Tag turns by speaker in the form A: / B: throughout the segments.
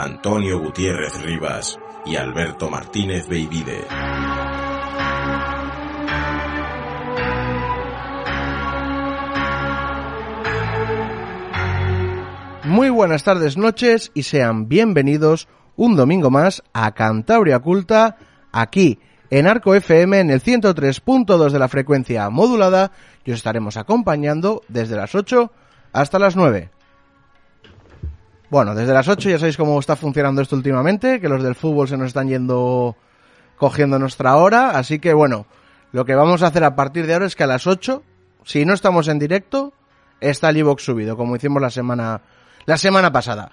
A: Antonio Gutiérrez Rivas y Alberto Martínez Beivide.
B: Muy buenas tardes, noches y sean bienvenidos un domingo más a Cantabria Oculta, aquí en Arco FM en el 103.2 de la frecuencia modulada y os estaremos acompañando desde las 8 hasta las 9. Bueno, desde las 8 ya sabéis cómo está funcionando esto últimamente, que los del fútbol se nos están yendo cogiendo nuestra hora, así que bueno, lo que vamos a hacer a partir de ahora es que a las 8, si no estamos en directo, está el iVox subido, como hicimos la semana la semana pasada.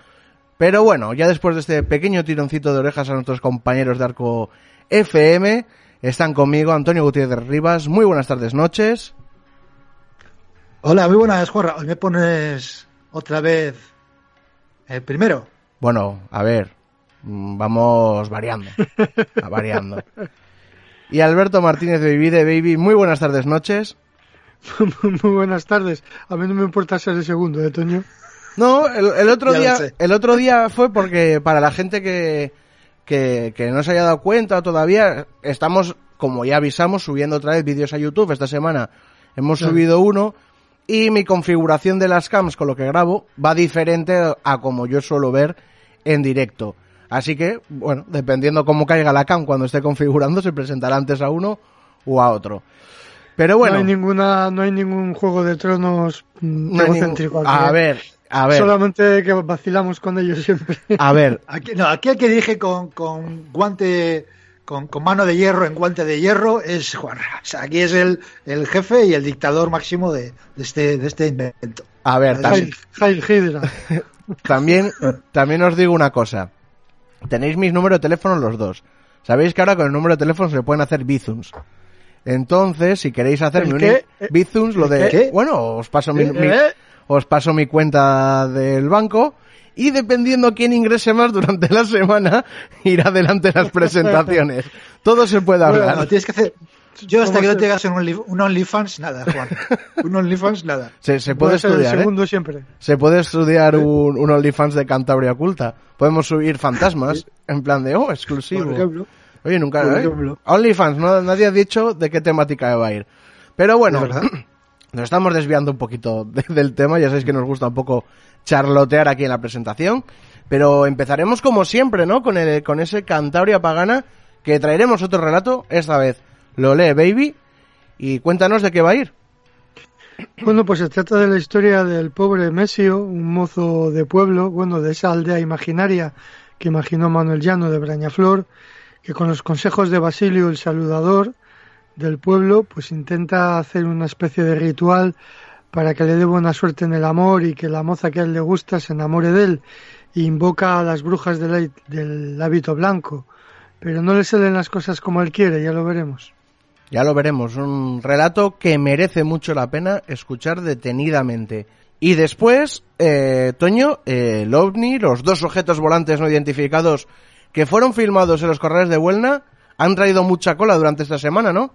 B: Pero bueno, ya después de este pequeño tironcito de orejas a nuestros compañeros de Arco FM, están conmigo Antonio Gutiérrez Rivas. Muy buenas tardes, noches.
C: Hola, muy buenas, Juanra. Hoy me pones otra vez el primero.
B: Bueno, a ver, mm, vamos variando, variando. Y Alberto Martínez de Baby de Baby, muy buenas tardes, noches.
D: Muy buenas tardes. A mí no me importa ser el segundo, ¿eh, Toño?
B: No, el, el otro
C: Ya
B: día, el otro día fue porque para la gente que, que, que no se haya dado cuenta todavía, estamos, como ya avisamos, subiendo otra vez vídeos a YouTube esta semana. Hemos
D: Claro.
B: subido uno y mi configuración de las cams con lo que grabo va diferente a como yo suelo ver en directo. Así que, bueno, dependiendo cómo caiga la cam cuando esté configurando, se presentará antes a uno o a otro. Pero bueno,
D: no hay ninguna, no hay ningún juego de tronos mm,
B: no ningún-
D: egocéntrico aquí,
B: a
D: ¿eh?
B: ver, a ver,
D: Solamente que vacilamos con ellos siempre.
B: a ver,
C: Aquí, no, aquí el que dije con, con guante, con, con mano de hierro en guante de hierro es Juanra. O sea, aquí es el, el jefe y el dictador máximo de, de este, de este invento.
B: a ver, también. También, también os digo una cosa. Tenéis mis números de teléfono los dos. Sabéis que ahora con el número de teléfono se pueden hacer bizums. Entonces, si queréis hacerme
D: ¿El
B: un bizums, lo de,
C: qué?
B: bueno, os paso mi,
D: ¿Eh?
B: mi- os paso mi cuenta del banco y dependiendo quién ingrese más durante la semana, irá adelante las presentaciones. Todo se puede
C: Bueno,
B: hablar.
C: no, tienes que hacer. Yo hasta
D: ¿Cómo
C: que no te hagas un, Only- un OnlyFans, nada, Juan. Un OnlyFans, nada.
B: Se, puede estudiar, ¿eh?
D: segundo siempre.
B: Se puede estudiar un, un OnlyFans de Cantabria Oculta. Podemos subir fantasmas en plan de, oh, exclusivo.
C: Por ejemplo.
B: Oye, nunca,
C: Por
B: ¿eh?
C: ejemplo.
B: OnlyFans, no, nadie ha dicho de qué temática va a ir. Pero bueno. nos estamos desviando un poquito de- del tema, ya sabéis que nos gusta un poco charlotear aquí en la presentación. Pero empezaremos como siempre, ¿no? Con, el, con ese Cantabria Pagana, que traeremos otro relato, esta vez lo lee Baby, y cuéntanos de qué va a ir.
D: Bueno, pues se trata de la historia del pobre Mesio, un mozo de pueblo, bueno, de esa aldea imaginaria que imaginó Manuel Llano de Brañaflor, que con los consejos de Basilio el saludador del pueblo, pues intenta hacer una especie de ritual para que le dé buena suerte en el amor y que la moza que a él le gusta se enamore de él invoca a las brujas del, del hábito blanco. Pero no le salen las cosas como él quiere, ya lo veremos.
B: Ya lo veremos, un relato que merece mucho la pena escuchar detenidamente. Y después, eh, Toño, eh, el OVNI, los dos objetos volantes no identificados que fueron filmados en los corrales de Huelna, han traído mucha cola durante esta semana, ¿no?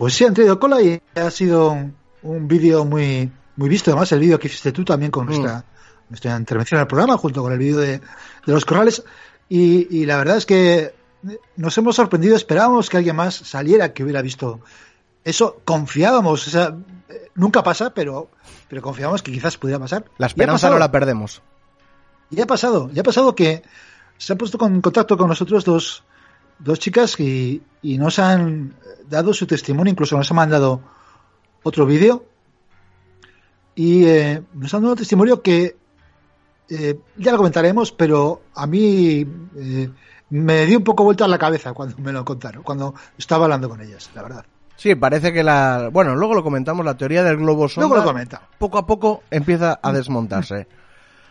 C: Pues sí, han traído cola y ha sido un, un vídeo muy, muy visto. Además, el vídeo que hiciste tú también con nuestra, nuestra intervención en el programa, junto con el vídeo de, de los corrales. Y, y la verdad es que nos hemos sorprendido. Esperábamos que alguien más saliera que hubiera visto eso. Confiábamos. O sea, nunca pasa, pero, pero confiábamos que quizás pudiera pasar.
B: La esperanza no la perdemos.
C: Ya ha pasado, ya ha pasado que se han puesto en contacto con nosotros dos, dos chicas y, y nos han dado su testimonio, incluso nos han mandado otro vídeo y eh, nos han dado un testimonio que eh, ya lo comentaremos, pero a mí eh, me dio un poco vuelta a la cabeza cuando me lo contaron, cuando estaba hablando con ellas, la verdad.
B: Sí, parece que la... Bueno, luego lo comentamos, la teoría del globo sonda
C: Luego lo comenta.
B: poco a poco empieza a desmontarse.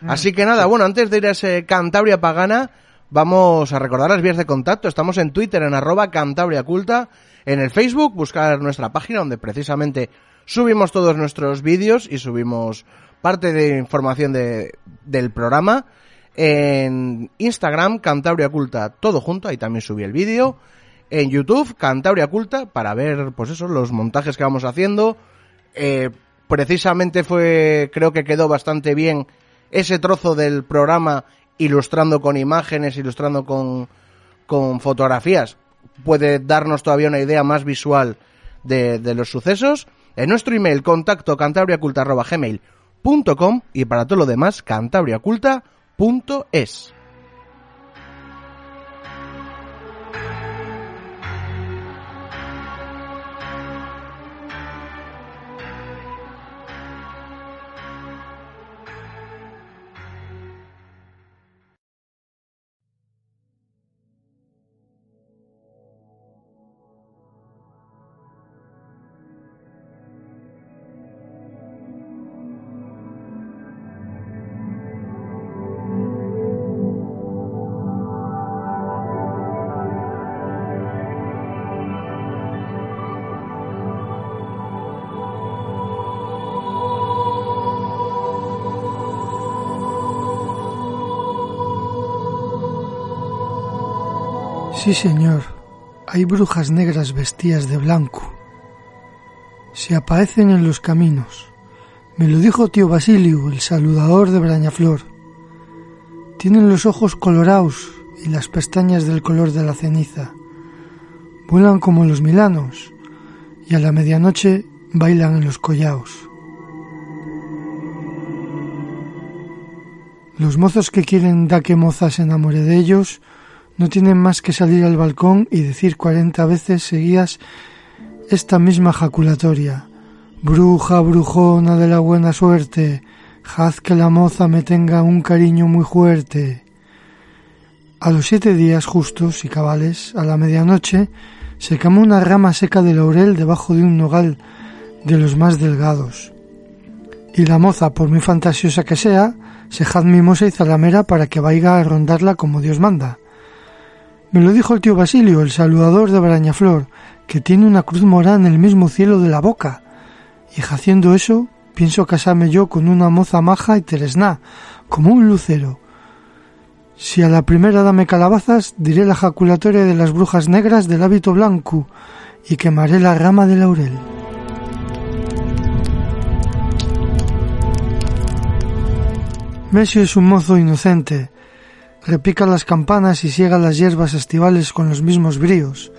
B: Mm. Así que nada, bueno, antes de ir a ese Cantabria Pagana, vamos a recordar las vías de contacto. Estamos en Twitter en arroba Cantabria Culta, en el Facebook, buscar nuestra página donde precisamente subimos todos nuestros vídeos y subimos parte de información de, del programa. En Instagram, Cantabria Culta, todo junto, ahí también subí el vídeo. En YouTube, Cantabria Culta, para ver, pues eso, los montajes que vamos haciendo. Eh, precisamente fue, creo que quedó bastante bien ese trozo del programa ilustrando con imágenes, ilustrando con, con fotografías. Puede darnos todavía una idea más visual de, de los sucesos. En nuestro email, contacto cantabriaculta.gmail.com y para todo lo demás, cantabriaculta.es.
D: Sí, señor, hay brujas negras vestidas de blanco. Se aparecen en los caminos. Me lo dijo tío Basilio, el saludador de Brañaflor. Tienen los ojos colorados y las pestañas del color de la ceniza. Vuelan como los milanos y a la medianoche bailan en los collaos. Los mozos que quieren da que moza se enamore de ellos no tienen más que salir al balcón y decir cuarenta veces seguidas esta misma jaculatoria. Bruja, brujona de la buena suerte, haz que la moza me tenga un cariño muy fuerte. A los siete días justos y cabales, a la medianoche, se quemó una rama seca de laurel debajo de un nogal de los más delgados. Y la moza, por muy fantasiosa que sea, se jaz mimosa y zalamera para que vaya a rondarla como Dios manda. Me lo dijo el tío Basilio, el saludador de Brañaflor, que tiene una cruz morada en el mismo cielo de la boca. Y haciendo eso, pienso casarme yo con una moza maja y teresná, como un lucero. Si a la primera dame calabazas, diré la jaculatoria de las brujas negras del hábito blanco y quemaré la rama de laurel. Mesio es un mozo inocente, repica las campanas y ciega las hierbas estivales con los mismos bríos.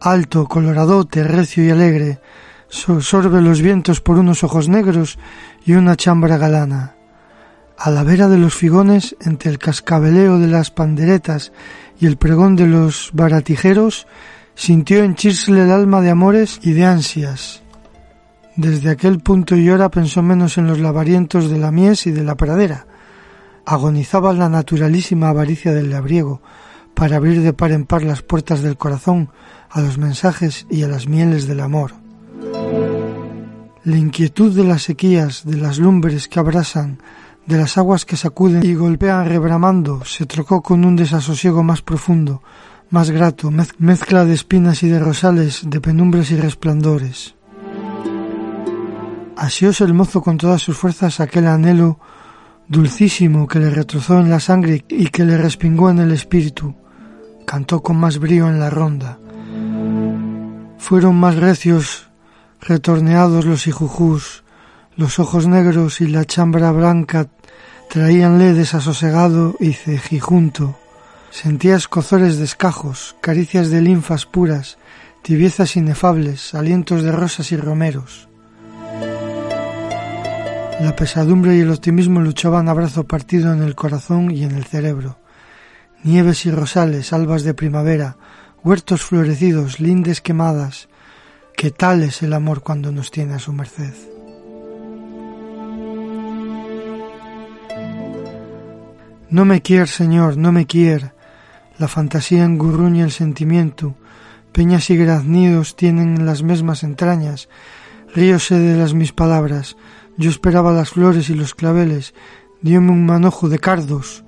D: Alto, coloradote, recio y alegre, sorbe los vientos por unos ojos negros y una chambra galana. A la vera de los figones, entre el cascabeleo de las panderetas y el pregón de los baratijeros, sintió henchirse el alma de amores y de ansias. Desde aquel punto y hora pensó menos en los lavarientos de la mies y de la pradera, agonizaba la naturalísima avaricia del labriego para abrir de par en par las puertas del corazón a los mensajes y a las mieles del amor. La inquietud de las sequías, de las lumbres que abrasan, de las aguas que sacuden y golpean rebramando, se trocó con un desasosiego más profundo, más grato, mezcla de espinas y de rosales, de penumbres y resplandores. Asióse el mozo con todas sus fuerzas aquel anhelo dulcísimo que le retrozó en la sangre y que le respingó en el espíritu, cantó con más brío en la ronda. Fueron más recios, retorneados los hijujús, los ojos negros y la chambra blanca traíanle desasosegado y cejijunto. Sentía escozores de escajos, caricias de linfas puras, tibiezas inefables, alientos de rosas y romeros. La pesadumbre y el optimismo luchaban a brazo partido en el corazón y en el cerebro. Nieves y rosales, albas de primavera, huertos florecidos, lindes quemadas. ¿Qué tal es el amor cuando nos tiene a su merced? No me quier, Señor, no me quier. La fantasía engurruña el sentimiento. Peñas y graznidos tienen las mismas entrañas. Ríose de las mis palabras yo esperaba las flores y los claveles, diome un manojo de cardos,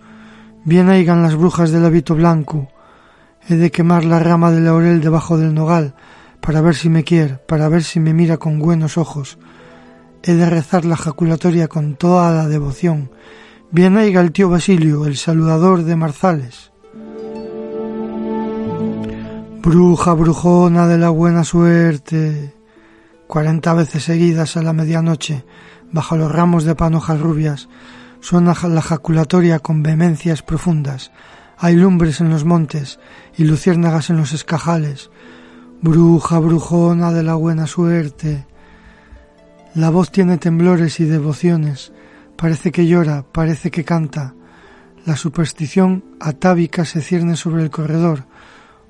D: bien aigan las brujas del hábito blanco, he de quemar la rama de laurel debajo del nogal, para ver si me quiere, para ver si me mira con buenos ojos, he de rezar la jaculatoria con toda la devoción, bien aiga el tío Basilio, el saludador de Marzales. Bruja, brujona de la buena suerte. Cuarenta veces seguidas a la medianoche, bajo los ramos de panojas rubias, suena la jaculatoria con vehemencias profundas. Hay lumbres en los montes y luciérnagas en los escajales. Bruja, brujona de la buena suerte. La voz tiene temblores y devociones. Parece que llora, parece que canta. La superstición atávica se cierne sobre el corredor,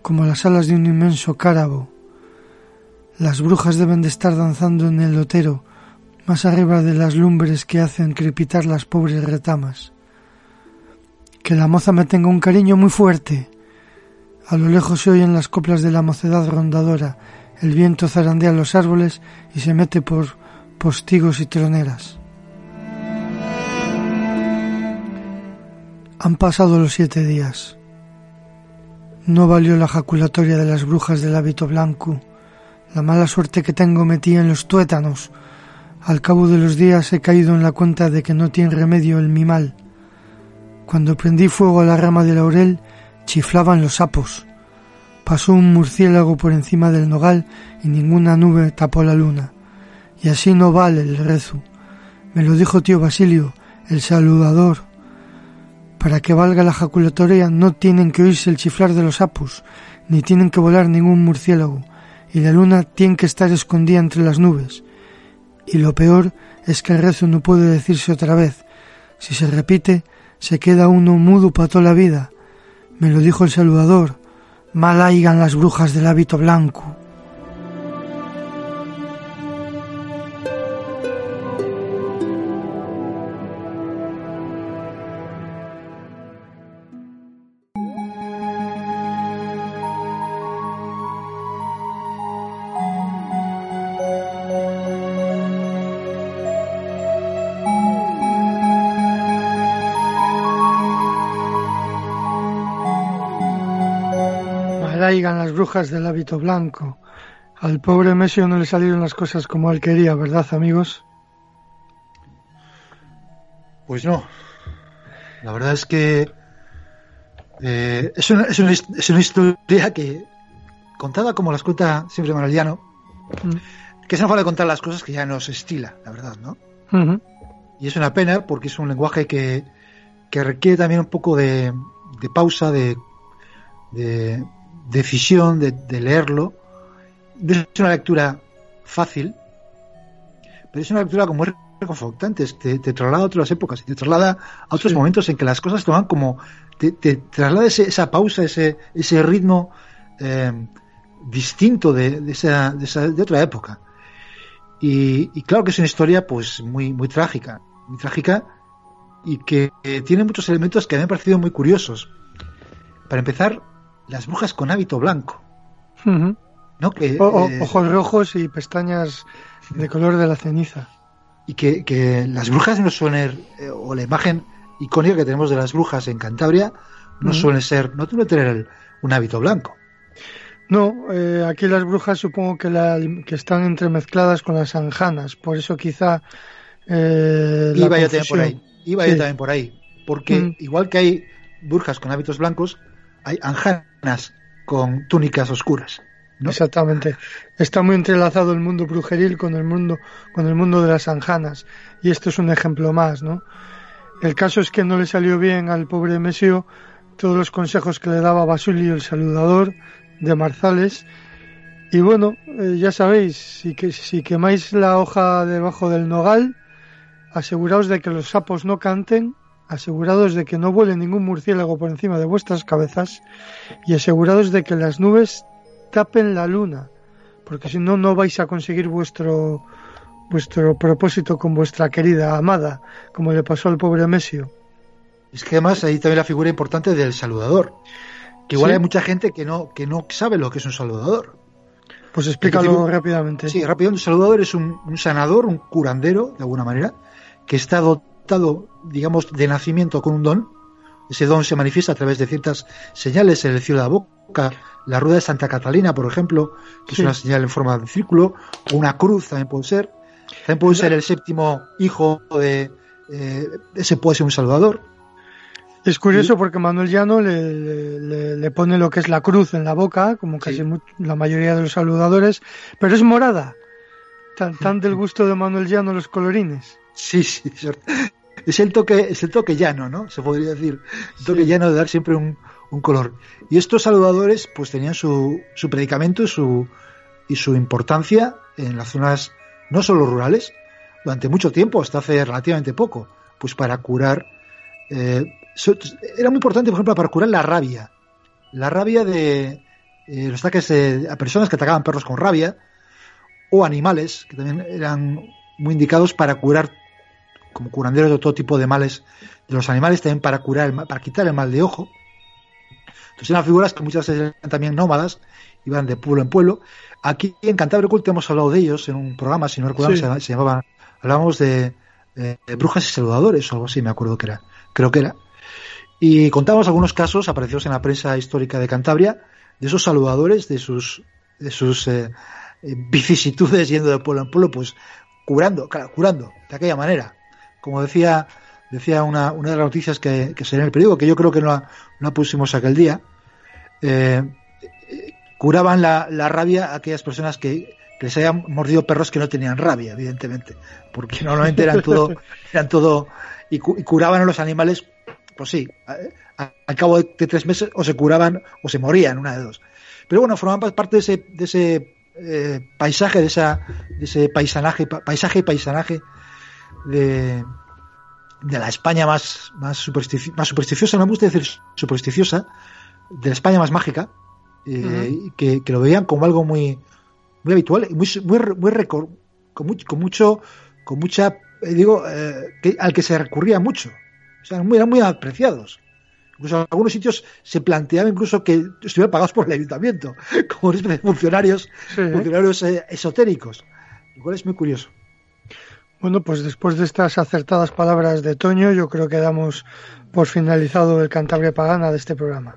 D: como las alas de un inmenso cárabo. Las brujas deben de estar danzando en el lotero, más arriba de las lumbres que hacen crepitar las pobres retamas. Que la moza me tenga un cariño muy fuerte. A lo lejos se oyen las coplas de la mocedad rondadora, el viento zarandea los árboles y se mete por postigos y troneras. Han pasado los siete días. No valió la jaculatoria de las brujas del hábito blanco. La mala suerte que tengo metí en los tuétanos. Al cabo de los días he caído en la cuenta de que no tiene remedio el mi mal. Cuando prendí fuego a la rama de laurel, chiflaban los sapos. Pasó un murciélago por encima del nogal y ninguna nube tapó la luna. Y así no vale el rezo. Me lo dijo tío Basilio, el saludador. Para que valga la jaculatoria no tienen que oírse el chiflar de los sapos, ni tienen que volar ningún murciélago, y la luna tiene que estar escondida entre las nubes. Y lo peor es que el rezo no puede decirse otra vez. Si se repite, se queda uno mudo para toda la vida. Me lo dijo el saludador. Mal haigan las brujas del hábito blanco. Brujas del hábito blanco. Al pobre Mesio no le salieron las cosas como él quería, ¿verdad, amigos?
C: Pues no. La verdad es que eh, es, una, es, una, es, una, historia que, contada como las cuenta siempre Manoliano, mm. que se nos vale contar las cosas que ya no se estila, la verdad, ¿no? Uh -huh. Y es una pena porque es un lenguaje que, que requiere también un poco de, de pausa, de, de decisión, de, de leerlo. Es una lectura fácil, pero es una lectura como reconfortante, te, te, traslada a otras épocas, te traslada a otros sí. momentos en que las cosas toman como, te, te traslada ese, esa pausa, ese, ese ritmo eh, distinto de, de, esa, de, esa, de, otra época. Y, y, claro que es una historia pues muy, muy trágica, muy trágica y que eh, tiene muchos elementos que me han parecido muy curiosos. Para empezar, las brujas con hábito blanco.
D: Uh -huh. ¿no? que, o, eh, ojos rojos y pestañas de color de la ceniza
C: y que, que las brujas no suelen, eh, o la imagen icónica que tenemos de las brujas en Cantabria, no uh -huh. suelen ser, no suelen tener el, un hábito blanco.
D: No, eh, aquí las brujas supongo que, la, que están entremezcladas con las anjanas, por eso quizá. Eh,
C: iba yo también por ahí, iba sí. yo también por ahí, porque igual que hay brujas con hábitos blancos, hay anjanas con túnicas oscuras. ¿no?
D: Exactamente. Está muy entrelazado el mundo brujeril con el mundo, con el mundo de las anjanas. Y esto es un ejemplo más, ¿no? El caso es que no le salió bien al pobre Mesio todos los consejos que le daba Basulio el saludador de Marzales. Y bueno, eh, ya sabéis, si, que, si quemáis la hoja debajo del nogal, aseguraos de que los sapos no canten, asegurados de que no vuele ningún murciélago por encima de vuestras cabezas y asegurados de que las nubes tapen la luna, porque si no, no vais a conseguir vuestro, vuestro propósito con vuestra querida amada, como le pasó al pobre Mesio.
C: Es que además ahí también la figura importante del saludador, que igual ¿Sí? hay mucha gente que no, que no sabe lo que es un saludador.
D: Pues explícalo rápidamente.
C: Sí, rápido. Un saludador es un, un, sanador, un curandero, de alguna manera, que está dotado dotado, digamos, de nacimiento con un don. Ese don se manifiesta a través de ciertas señales en el cielo de la boca. La rueda de Santa Catalina, por ejemplo, que es una señal en forma de círculo, o una cruz también puede ser. También puede ser el séptimo hijo de... Eh, ese puede ser un salvador.
D: Es curioso porque Manuel Llano le, pone lo que es la cruz en la boca, como casi la mayoría de los saludadores, pero es morada. Tan, del gusto de Manuel Llano los colorines.
C: Sí, sí, es el toque, es el toque llano, ¿no? Se podría decir. El toque llano de dar siempre un, color. Y estos saludadores, pues tenían su, su predicamento y su, y su importancia en las zonas no solo rurales, durante mucho tiempo, hasta hace relativamente poco, pues para curar eh, era muy importante, por ejemplo, para curar la rabia. La rabia de eh, los ataques a personas que atacaban perros con rabia o animales, que también eran muy indicados para curar, como curanderos de todo tipo de males de los animales, también para curar, para quitar el mal de ojo. Entonces eran figuras que muchas veces eran también nómadas, iban de pueblo en pueblo. Aquí en Cantabria Culto hemos hablado de ellos en un programa, si no recuerdo, se, llamaba, hablábamos de, de, brujas y saludadores o algo así, me acuerdo que era, creo que era. Y contamos algunos casos aparecidos en la prensa histórica de Cantabria de esos saludadores, de sus, de sus eh, eh, vicisitudes yendo de pueblo en pueblo, pues curando, claro, curando, de aquella manera. Como decía, decía una, una de las noticias que, que en el periódico, que yo creo que no la, pusimos aquel día, eh, curaban la, la, rabia a aquellas personas que, que les habían mordido perros que no tenían rabia, evidentemente, porque normalmente eran todo, eran todo, y, y curaban a los animales pues sí, al cabo de tres meses o se curaban o se morían, una de dos. Pero bueno, formaban parte de ese, de ese eh, paisaje, de, esa, de ese paisanaje, paisaje y paisanaje de, de la España más, más, más supersticiosa, no me gusta decir supersticiosa, de la España más mágica, eh, que, lo veían como algo muy, muy habitual y muy, muy, muy con, mucho, con mucho, con mucha, eh, digo, que, al que se recurría mucho. O sea, eran muy apreciados. Incluso en algunos sitios se planteaba incluso que estuvieran pagados por el ayuntamiento, como una especie de funcionarios, funcionarios eh, esotéricos, lo cual es muy curioso.
D: Bueno, pues después de estas acertadas palabras de Toño, yo creo que damos por finalizado el Cantabria Pagana de este programa.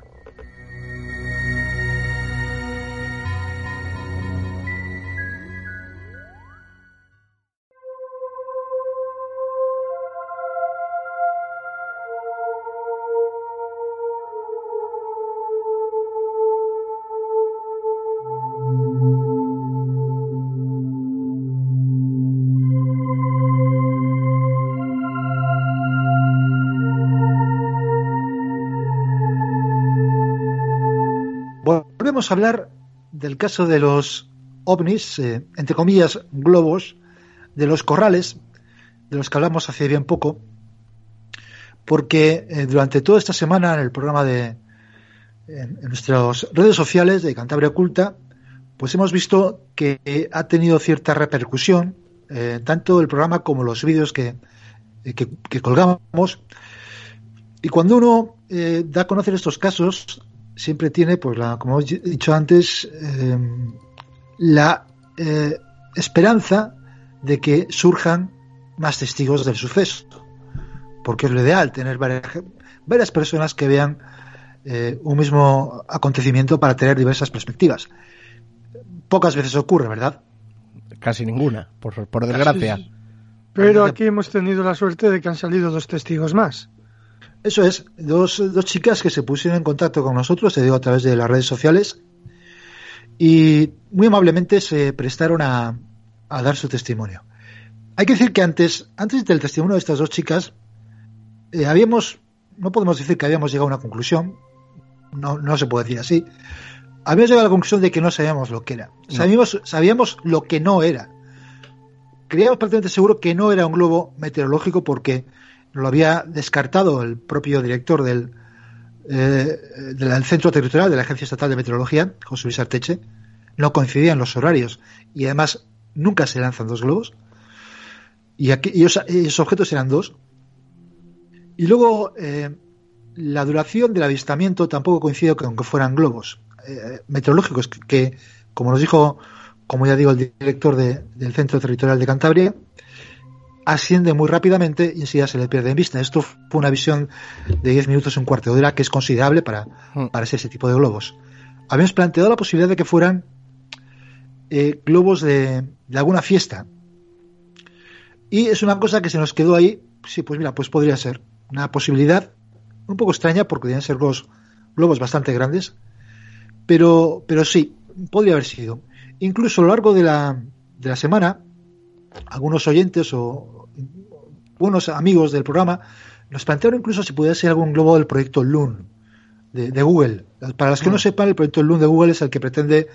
C: A hablar del caso de los ovnis, eh, entre comillas, globos, de los corrales, de los que hablamos hace bien poco, porque eh, durante toda esta semana en el programa de en, nuestras redes sociales de Cantabria Oculta, pues hemos visto que ha tenido cierta repercusión, eh, tanto el programa como los vídeos que, que, colgamos. Y cuando uno da a conocer estos casos, siempre tiene, pues la, como he dicho antes, em, la eh, esperanza de que surjan más testigos del suceso. Porque es lo ideal, tener varias, personas que vean eh, un mismo acontecimiento para tener diversas perspectivas. Pocas veces ocurre, ¿verdad?
B: Casi ninguna, por, por desgracia.
D: Pero aquí hemos tenido la suerte de que han salido dos testigos más.
C: Eso es, dos, dos chicas que se pusieron en contacto con nosotros, te digo a través de las redes sociales, y muy amablemente se prestaron a, dar su testimonio. Hay que decir que antes, antes del testimonio de estas dos chicas, eh, habíamos, no podemos decir que habíamos llegado a una conclusión, no, no se puede decir así, habíamos llegado a la conclusión de que no sabíamos lo que era. Sabíamos, sabíamos lo que no era. Creíamos prácticamente seguro que no era un globo meteorológico porque lo había descartado el propio director del, eh, del Centro Territorial de la Agencia Estatal de Meteorología, José Luis Arteche, no coincidían los horarios y además nunca se lanzan dos globos. Y, aquí, esos objetos eran dos. Y luego eh, la duración del avistamiento tampoco coincide con que fueran globos eh, meteorológicos, que, como nos dijo, como ya digo, el director del Centro Territorial de Cantabria, asciende muy rápidamente y enseguida se le pierde en vista. Esto fue una visión de 10 minutos, un cuarto de hora, que es considerable para,
B: Mm.
C: para ese tipo de globos. Habíamos planteado la posibilidad de que fueran eh, globos de, de alguna fiesta. Y es una cosa que se nos quedó ahí. Sí, pues mira, pues podría ser una posibilidad un poco extraña porque podrían ser globos, globos bastante grandes. Pero, pero sí, podría haber sido. Incluso a lo largo de la, de la semana, algunos oyentes o buenos amigos del programa nos plantearon incluso si pudiera ser algún globo del proyecto Loon de, de Google. Para los que no sepan, el proyecto Loon de Google es el que pretende,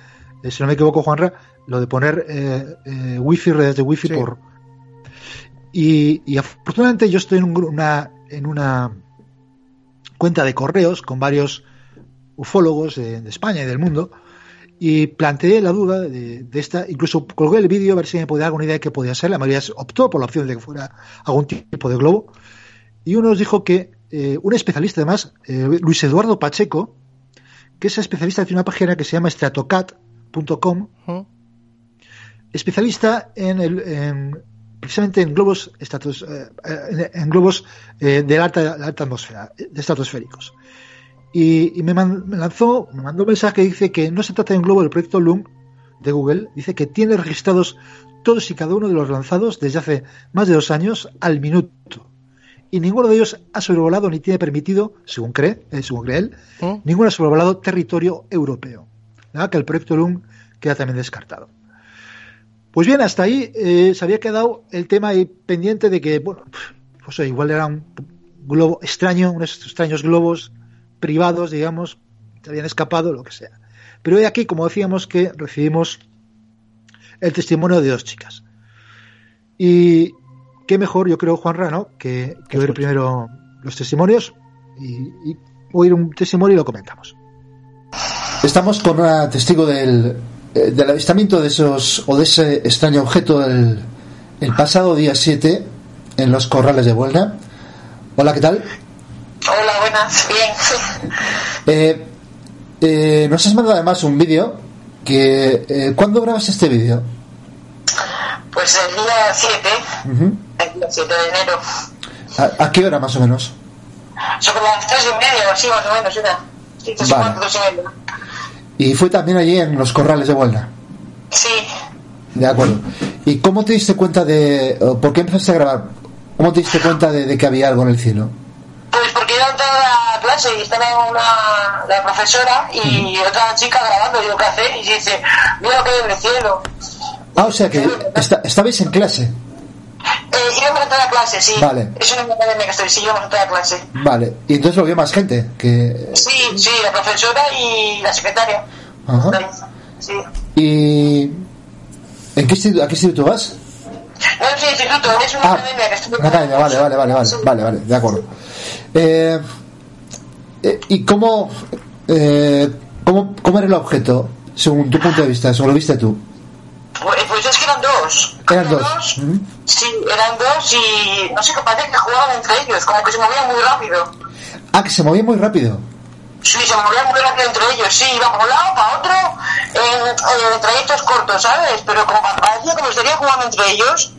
C: eh, si no me equivoco, Juanra, lo de poner eh, eh, wifi, redes de wifi
B: Sí.
C: por... Y, y afortunadamente yo estoy en, un una, en una cuenta de correos con varios ufólogos de, de España y del mundo y planteé la duda de, de esta, incluso colgué el vídeo a ver si me podía dar alguna idea de qué podía ser, la mayoría optó por la opción de que fuera algún tipo de globo. Y uno nos dijo que eh, un especialista además, eh, Luis Eduardo Pacheco, que es especialista de una página que se llama stratocat.com, especialista en, el, en- precisamente en globos estatus, eh, eh, en, en globos eh, de la alta, la alta atmósfera, eh, de estratosféricos. Y, y me, man- me lanzó, me mandó un mensaje que dice que no se trata de un globo del proyecto Loom de Google, dice que tiene registrados todos y cada uno de los lanzados desde hace más de dos años al minuto. Y ninguno de ellos ha sobrevolado ni tiene permitido, según cree, eh, según cree él,
B: ¿Mm?
C: ninguno ha sobrevolado territorio europeo. ¿verdad? Que el proyecto LUM queda también descartado. Pues bien, hasta ahí eh, se había quedado el tema ahí pendiente de que, bueno, pues igual era un globo extraño, unos extraños globos privados, digamos, se habían escapado, lo que sea. Pero hoy aquí, como decíamos, que recibimos el testimonio de dos chicas. Y qué mejor, yo creo, Juan Rano, que, que oír primero los testimonios y, y oír un testimonio y lo comentamos.
E: Estamos con una testigo del, eh, del avistamiento de esos o de ese extraño objeto el, el pasado día 7 en los corrales de Buelna. Hola, ¿qué tal?
F: Hola, buenas, bien.
E: Eh, eh, nos has mandado además un vídeo que... Eh, ¿Cuándo grabas este vídeo?
F: Pues el día 7,
E: Ujú.
F: el día 7 de enero,
E: ¿A, a qué hora más o menos?
F: sobre las 3 y media o así más o menos. Sí, tres
E: Vale.
F: y media.
E: Y fue también allí en los corrales de Buelna.
F: Sí,
E: De acuerdo. ¿Y cómo te diste cuenta de... ¿Por qué empezaste a grabar? ¿Cómo te diste cuenta de, de que había algo en el cielo?
F: pues porque iba a entrar a la clase y estaba una, la profesora y otra chica grabando, digo, ¿qué hace? Y dice, mira lo que hay en el cielo.
E: Ah, o sea que esta- estabais en clase.
F: Eh, íbamos a entrar a clase, sí.
E: Vale.
F: Es una academia que estoy, sí, íbamos a entrar a clase.
E: Vale. Y entonces lo vio más gente. Que...
F: Sí, sí, la profesora y la secretaria.
E: Ajá.
F: Sí.
E: ¿Y en qué instituto, a qué instituto vas?
F: No es un instituto, es una
E: Ah,
F: academia que estoy
E: una academia, vale, vale, vale, vale,
F: Sí.
E: vale, vale, de acuerdo. Eh, eh, ¿Y cómo, eh, cómo, cómo era el objeto, según tu punto de vista, según lo viste tú?
F: Pues, pues es que eran dos.
E: Eran
F: Eran
E: dos.
F: Sí, eran dos y no sé qué parece que jugaban entre ellos, como que se movían muy rápido.
E: Ah, que se movía muy rápido.
F: Sí, se movían muy rápido entre ellos, sí, iban por un lado, para otro, en, en trayectos cortos, ¿sabes? Pero como pa- parecía como si estarían jugando entre ellos.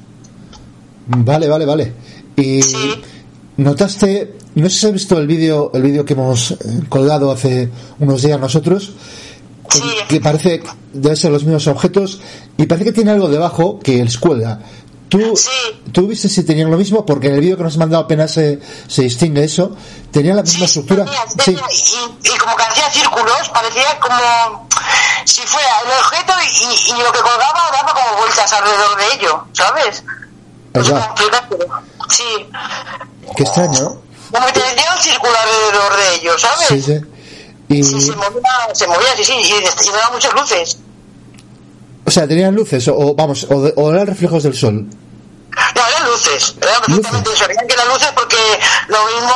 E: Vale, vale, vale. Y
F: Sí.
E: Notaste, no sé si has visto el vídeo, el vídeo que hemos eh, colgado hace unos días nosotros,
F: Sí.
E: que parece debe ser los mismos objetos y parece que tiene algo debajo que les cuelga. ¿Tú,
F: Sí.
E: ¿Tú viste si tenían lo mismo? Porque en el vídeo que nos has mandado apenas se, se distingue eso. ¿Tenían la misma
F: Sí,
E: estructura?
F: tenía,
E: Sí.
F: tenía, y, y como que hacía círculos, parecía como si fuera el objeto y, y- y lo que colgaba daba como vueltas alrededor de ello, ¿sabes? No sé Sí,
E: Qué extraño,
F: como que tenía un círculo alrededor de ello, ¿sabes?
E: Sí, sí. Y,
F: Sí, se movía, se movía, sí, sí, y, y daba muchas luces.
E: o sea, tenían luces, o, o, vamos, o, o eran reflejos del sol.
F: No, eran luces, eran perfectamente eso, eran que eran luces porque lo mismo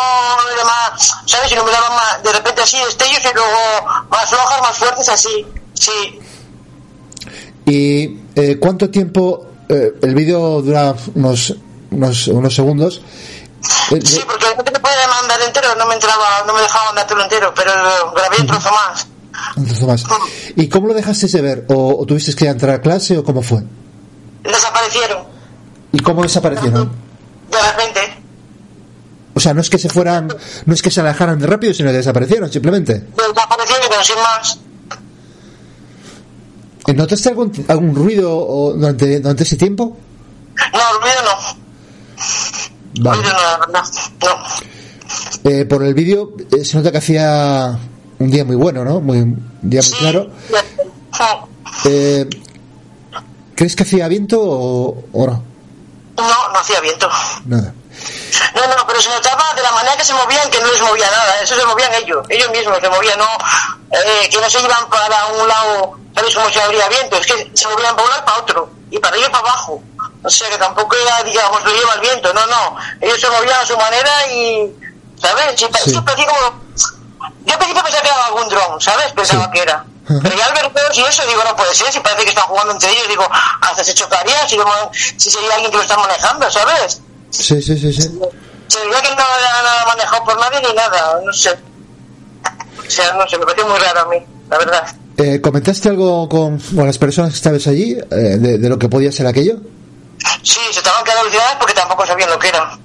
F: era más, ¿sabes? Iluminaban más, de repente así destellos y luego más flojas, más fuertes, así, sí.
E: ¿Y eh, cuánto tiempo? eh, el vídeo dura unos, unos, unos segundos.
F: Sí, porque no te puede mandar entero, no me entraba, no me dejaba mandártelo entero, pero grabé un trozo más.
E: un trozo más. ¿Y cómo lo dejaste de ver? ¿O, o tuviste que entrar a clase o cómo fue?
F: Desaparecieron.
E: ¿Y cómo desaparecieron?
F: de repente.
G: O sea, no es que se fueran, no es que se alejaran de rápido, sino que desaparecieron, simplemente.
F: Desaparecieron, pero sin más.
G: ¿Notaste algún, algún ruido durante, durante ese tiempo?
F: No, ruido no.
G: Vale.
F: No. No.
G: Eh, por el vídeo eh, se nota que hacía un día muy bueno, ¿no? Muy, un día muy claro. Eh, ¿Crees que hacía viento o, o no?
F: no, no hacía viento.
G: Nada.
F: No, no, pero se notaba de la manera que se movían que no les movía nada. Eso se movían ellos, ellos mismos se movían, no, eh, que no se iban para un lado, ¿sabes cómo se abría viento? Es que se movían para un lado y para otro, y para arriba y para abajo. O sea que tampoco era, digamos, lo lleva el viento, no, no. Ellos se movían a su manera y, ¿sabes? Sí,
G: Sí.
F: Eso parecía como. Yo pensaba que era algún dron, ¿sabes? Pensaba
G: Sí.
F: que era. Pero ya al ver todos y eso, digo, no puede ser, si parece que están jugando entre ellos, digo, hasta se chocaría si, si sería alguien que lo está manejando, ¿sabes?
G: Sí, sí, sí, sí.
F: Se veía que no era nada manejado por nadie ni nada, no sé. O sea, no sé, me pareció muy raro a mí, la verdad.
G: Eh, ¿Comentaste algo con, con las personas que estabas allí eh, de, de lo que podía ser aquello?
F: Sí, se estaban quedando alucinadas porque tampoco sabían lo que era.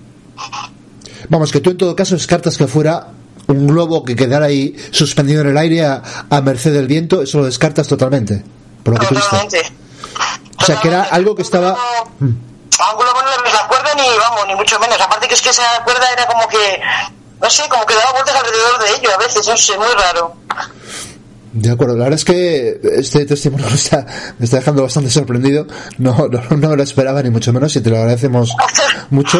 G: Vamos, que tú en todo caso descartas que fuera un globo que quedara ahí suspendido en el aire a, a merced del viento, eso lo descartas totalmente, por lo que tú viste.
F: Totalmente.
G: O sea, que era algo que estaba... Mm.
F: A un globo no le ves la cuerda ni, vamos, ni mucho menos. Aparte que es que esa cuerda era como que, no sé, como que daba vueltas alrededor de ello a veces, no sé, muy raro.
G: De acuerdo, la verdad es que este testimonio me está, me está dejando bastante sorprendido. No, no, no me lo esperaba ni mucho menos y te lo agradecemos mucho.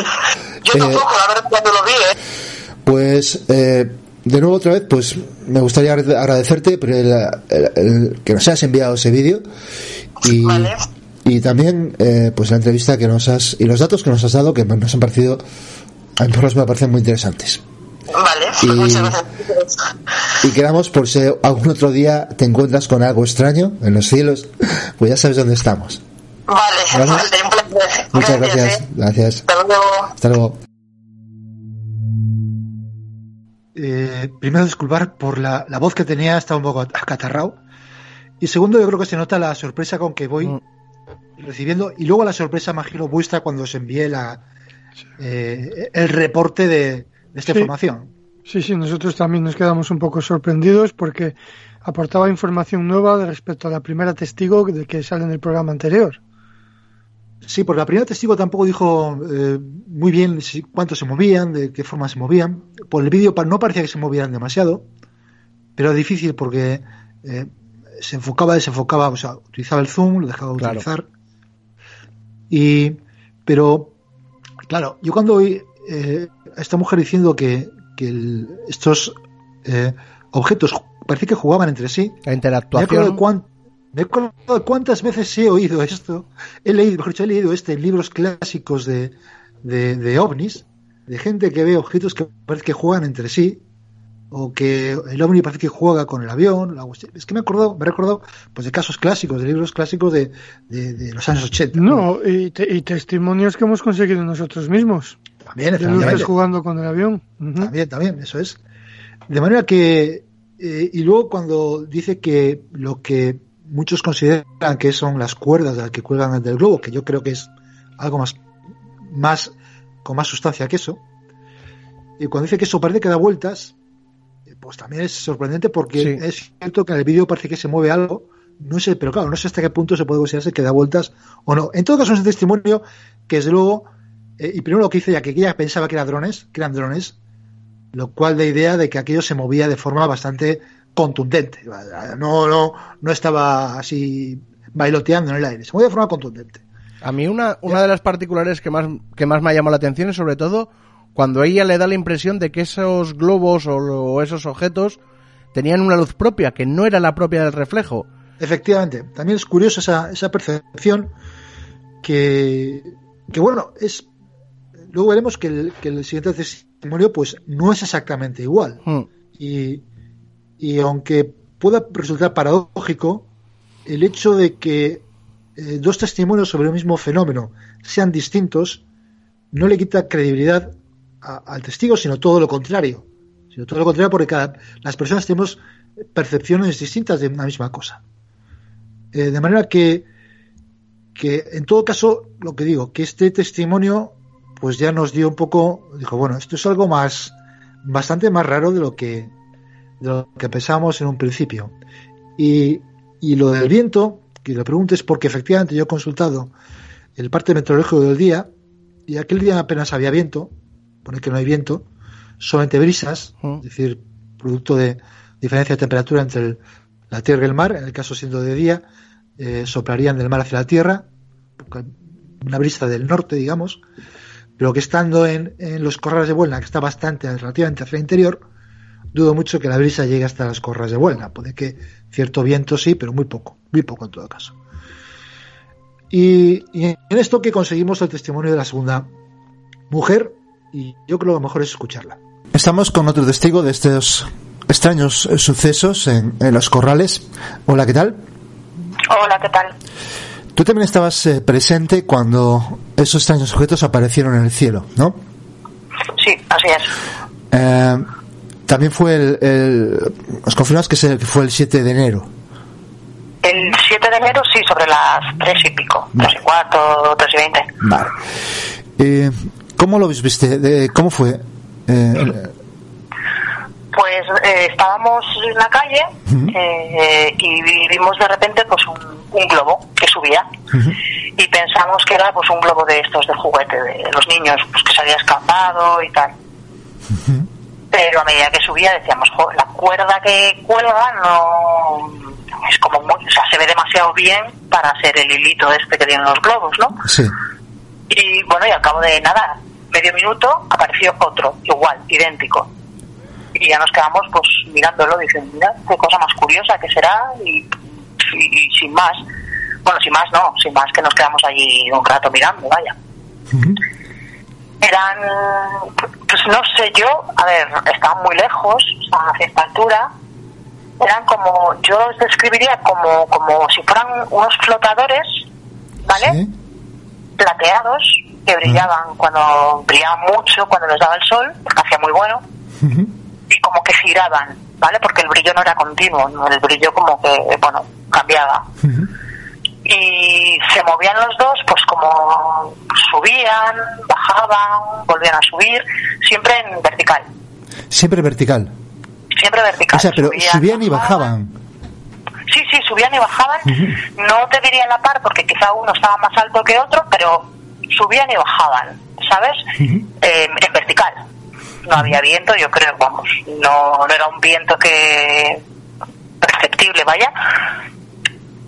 F: Yo
G: Eh,
F: tampoco, la verdad, cuando lo vi, ¿eh?
G: Pues, eh, de nuevo otra vez, pues me gustaría agrade- agradecerte por el, el- el que nos has enviado ese vídeo y,
F: Vale.
G: y también eh, pues la entrevista que nos has y los datos que nos has dado que nos han parecido, a mí por me parecen muy interesantes.
F: Vale,
G: Y-
F: muchas gracias.
G: Y quedamos por si algún otro día te encuentras con algo extraño en los cielos, pues ya sabes dónde estamos.
F: Vale,
G: Vale.
F: vale, un placer.
G: Muchas gracias.
F: ¿eh?
G: Gracias.
F: Hasta luego.
G: Hasta luego.
C: Eh, primero disculpar por la, la voz que tenía, estaba un poco acatarrado. Y segundo, yo creo que se nota la sorpresa con que voy
B: Mm.
C: recibiendo. Y luego la sorpresa, imagino, vuestra cuando os envié la, eh, el reporte de, de esta
D: Sí.
C: información.
D: Sí, sí, nosotros también nos quedamos un poco sorprendidos porque aportaba información nueva respecto a la primera testigo de que sale en el programa anterior.
C: Sí, porque la primera testigo tampoco dijo eh, muy bien si, cuánto se movían, de qué forma se movían. Por el vídeo no parecía que se movieran demasiado, pero era difícil porque eh, se enfocaba, desenfocaba, o sea, utilizaba el zoom, lo dejaba de
B: Claro.
C: utilizar. Y, pero, claro, yo cuando oí eh, a esta mujer diciendo que, que el- estos eh, objetos parece que jugaban entre sí,
B: La
C: me he acordado de,
B: interactuación.
C: cuán- me he acordado de cuántas veces he oído esto. He leído, mejor dicho, he leído este en libros clásicos de, de, de ovnis, de gente que ve objetos que parece que juegan entre sí, o que el ovni parece que juega con el avión. la Es que me he acordado, me he recordado pues, de casos clásicos, de libros clásicos de, de, de los años 80.
D: No, y, te- y testimonios que hemos conseguido nosotros mismos.
C: También,
D: De luces jugando con el avión. Ujú.
C: También, también, eso es. De manera que, eh, y luego cuando dice que lo que muchos consideran que son las cuerdas de las que cuelgan del globo, que yo creo que es algo más, más, con más sustancia que eso, y cuando dice que eso parece que da vueltas, eh, pues también es sorprendente porque
B: Sí.
C: es cierto que en el vídeo parece que se mueve algo, no sé, pero claro, no sé hasta qué punto se puede considerarse que da vueltas o no. En todo caso es un testimonio que desde luego, eh, y primero lo que hice ya que ella pensaba que eran drones, que eran drones, lo cual da idea de que aquello se movía de forma bastante contundente. No, no, no estaba así bailoteando en el aire, se movía de forma contundente.
B: A mí una, una de las particulares que más, que más me ha llamado la atención es sobre todo cuando ella le da la impresión de que esos globos o, o esos objetos tenían una luz propia, que no era la propia del reflejo.
C: Efectivamente, también es curioso esa, esa percepción que, que bueno, es luego veremos que el, que el siguiente testimonio pues no es exactamente igual.
B: Hmm.
C: Y, y aunque pueda resultar paradójico, el hecho de que eh, dos testimonios sobre el mismo fenómeno sean distintos no le quita credibilidad a- al testigo, sino todo lo contrario. Sino todo lo contrario porque cada, las personas tenemos percepciones distintas de una misma cosa. Eh, de manera que, que, en todo caso, lo que digo, que este testimonio pues ya nos dio un poco, dijo, bueno, esto es algo más, bastante más raro de lo que, de lo que pensábamos en un principio. Y, y lo del viento, que lo preguntes porque efectivamente yo he consultado el parte meteorológico del día y aquel día apenas había viento, pone que no hay viento, solamente brisas,
B: Mm.
C: es decir, producto de diferencia de temperatura entre el- la tierra y el mar, en el caso siendo de día, eh, soplarían del mar hacia la tierra, una brisa del norte, digamos, pero que estando en, en los corrales de Buelna, que está bastante relativamente hacia el interior, dudo mucho que la brisa llegue hasta las corrales de Buelna. Puede que cierto viento sí, pero muy poco, muy poco en todo caso. Y, y en esto que conseguimos el testimonio de la segunda mujer, y yo creo que lo mejor es escucharla.
F: Estamos con otro testigo de estos extraños sucesos en, en los corrales. Hola, ¿qué tal?
H: Hola, ¿qué tal?
F: Tú también estabas eh, presente cuando esos extraños objetos aparecieron en el cielo, ¿no?
H: Sí, así es.
F: Eh, también fue el, el- Nos confirmas que se- que fue el 7 de enero.
H: El 7 de enero, sí, sobre las 3 y pico.
F: Vale.
H: 3 y cuarto, 3 y 20.
F: Vale. Eh, ¿Cómo lo viste? ¿Cómo fue? Eh,
H: Pues eh, estábamos en la calle eh, y vi- vimos de repente pues un, un globo que subía y pensamos que era pues un globo de estos de juguete de los niños pues que se había escapado y tal. Pero a medida que subía decíamos, "Jo, la cuerda que cuelga no es como muy, o sea, se ve demasiado bien para ser el hilito este que tienen los globos, ¿no?
F: sí.
H: Y bueno, y al cabo de nada, medio minuto, apareció otro, igual, idéntico. Y ya nos quedamos pues mirándolo, diciendo, mira, qué cosa más curiosa que será, y, y- y sin más. Bueno, sin más no, sin más que nos quedamos allí un rato mirando, vaya. Eran, pues no sé yo, a ver, estaban muy lejos, estaban a cierta altura, eran como, yo los describiría como, como si fueran unos flotadores, ¿vale?
F: Sí.
H: plateados que brillaban cuando brillaban mucho cuando les daba el sol hacía muy bueno. Y como que giraban vale porque el brillo no era continuo ¿no? el brillo como que bueno cambiaba y se movían los dos pues como subían bajaban volvían a subir siempre en vertical
F: Siempre vertical.
H: siempre vertical
F: O sea, pero subían y bajaban.
H: Sí, sí, subían y bajaban. No te diría la par porque quizá uno estaba más alto que otro, pero subían y bajaban, ¿sabes? Eh, en vertical. No había viento, yo creo, vamos, no, no era un viento que perceptible, vaya.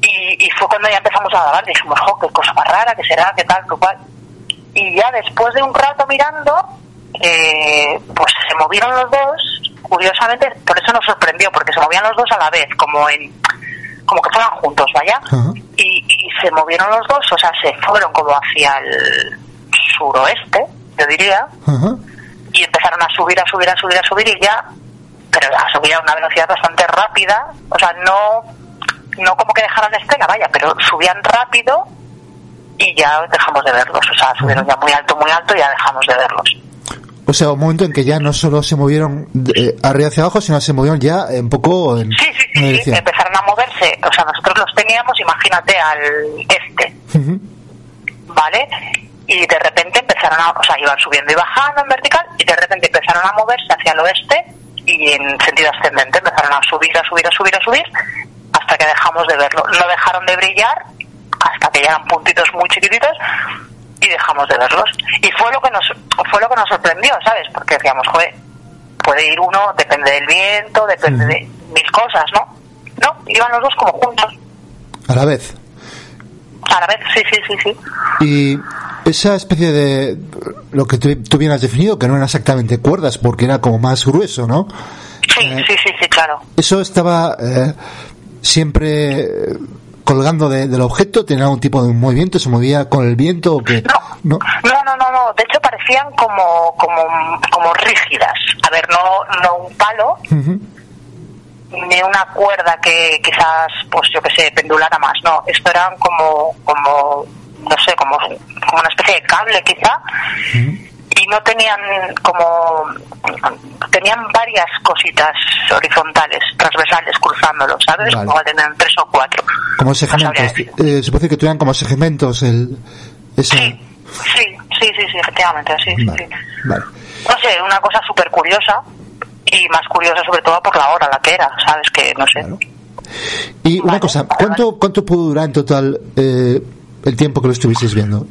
H: Y, y fue cuando ya empezamos a grabar, dijimos, jo, qué cosa más rara, qué será, qué tal, qué cual. Y ya después de un rato mirando, eh, pues se movieron los dos, curiosamente, por eso nos sorprendió, porque se movían los dos a la vez, como en como que fueran juntos, vaya. Y, y se movieron los dos, o sea, se fueron como hacia el suroeste, yo diría. Y empezaron a subir, a subir, a subir, a subir y ya, pero a subir a una velocidad bastante rápida, o sea, no, no como que dejaran estela, vaya, pero subían rápido y ya dejamos de verlos, o sea, subieron ya muy alto, muy alto y ya dejamos de verlos.
F: O sea, un momento en que ya no solo se movieron de, eh, arriba hacia abajo, sino se movieron ya un poco en
H: Sí, sí, sí, sí, empezaron a moverse, o sea, nosotros los teníamos, imagínate, al este. ¿vale? Y de repente empezaron a, o sea, iban subiendo y bajando en vertical y de repente empezaron a moverse hacia el oeste y en sentido ascendente empezaron a subir, a subir, a subir, a subir hasta que dejamos de verlo. No dejaron de brillar hasta que ya eran puntitos muy chiquititos y dejamos de verlos. Y fue lo que nos fue lo que nos sorprendió, ¿sabes? Porque decíamos, joder, puede ir uno, depende del viento, depende
F: Ujú.
H: de mil cosas, ¿no? No, iban los dos como juntos.
F: A la vez.
H: A la vez, sí, sí, sí, sí.
F: Y esa especie de lo que tú, tú bien has definido, que no eran exactamente cuerdas, porque era como más grueso, ¿no?
H: Sí,
F: Eh,
H: sí, sí, sí, claro.
F: Eso estaba eh, siempre eh, colgando de- del objeto, tenía algún tipo de movimiento, se movía con el viento o que
H: No.
F: no.
H: No, no, no, no. De hecho parecían como, como, como rígidas. A ver, no, no un palo,
F: Ujú.
H: Ni una cuerda que quizás, pues yo que sé, pendulara más. No, esto eran como, como, no sé, como, como una especie de cable quizá. Y no tenían como, tenían varias cositas horizontales, transversales, cruzándolo, ¿sabes?
F: Vale.
H: Como tenían tres o cuatro.
F: como segmentos. Eh, se puede decir que tuvieran como segmentos el ese
H: Sí, sí, sí, sí, sí, efectivamente, sí, sí,
F: Vale,
H: sí.
F: vale.
H: No sé, una cosa súper curiosa y más curiosa sobre todo por la hora, la que era, ¿sabes? Que no sé.
F: Claro. Y una
H: Vale,
F: cosa,
H: vale,
F: ¿cuánto, ¿cuánto pudo durar en total eh, el tiempo que lo estuvisteis viendo?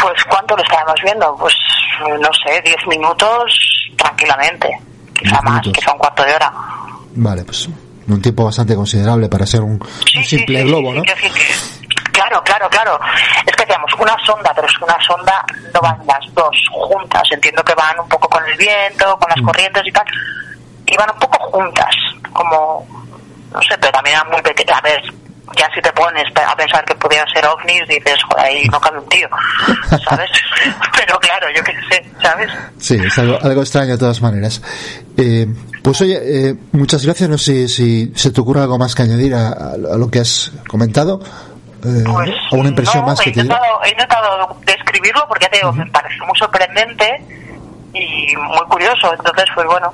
H: Pues ¿cuánto lo estábamos viendo? Pues no sé, 10 minutos tranquilamente. Quizá más,
F: minutos.
H: quizá un cuarto de hora.
F: Vale, pues un tiempo bastante considerable para ser un,
H: Sí,
F: un simple
H: sí,
F: globo,
H: sí,
F: ¿no?
H: quiero decir que- claro, claro, claro. Es que decíamos una sonda, pero es que una sonda no van las dos juntas. Entiendo que van un poco con el viento, con
F: Mm.
H: las corrientes y tal. Y van un poco juntas, como, no sé, pero también eran muy pequeñas. A ver, ya si te pones a pensar que pudieran ser ovnis, dices, joder, ahí no cabe un tío, ¿sabes? pero claro, yo qué sé, ¿sabes?
F: Sí, es algo, algo extraño de todas maneras. Eh, pues oye, eh, muchas gracias. No sé si se te ocurre algo más que añadir a, a lo que has comentado. Eh,
H: Pues,
F: una impresión
H: no,
F: más que
H: he intentado, he intentado describirlo porque te digo, me pareció muy sorprendente y muy curioso. Entonces, pues bueno,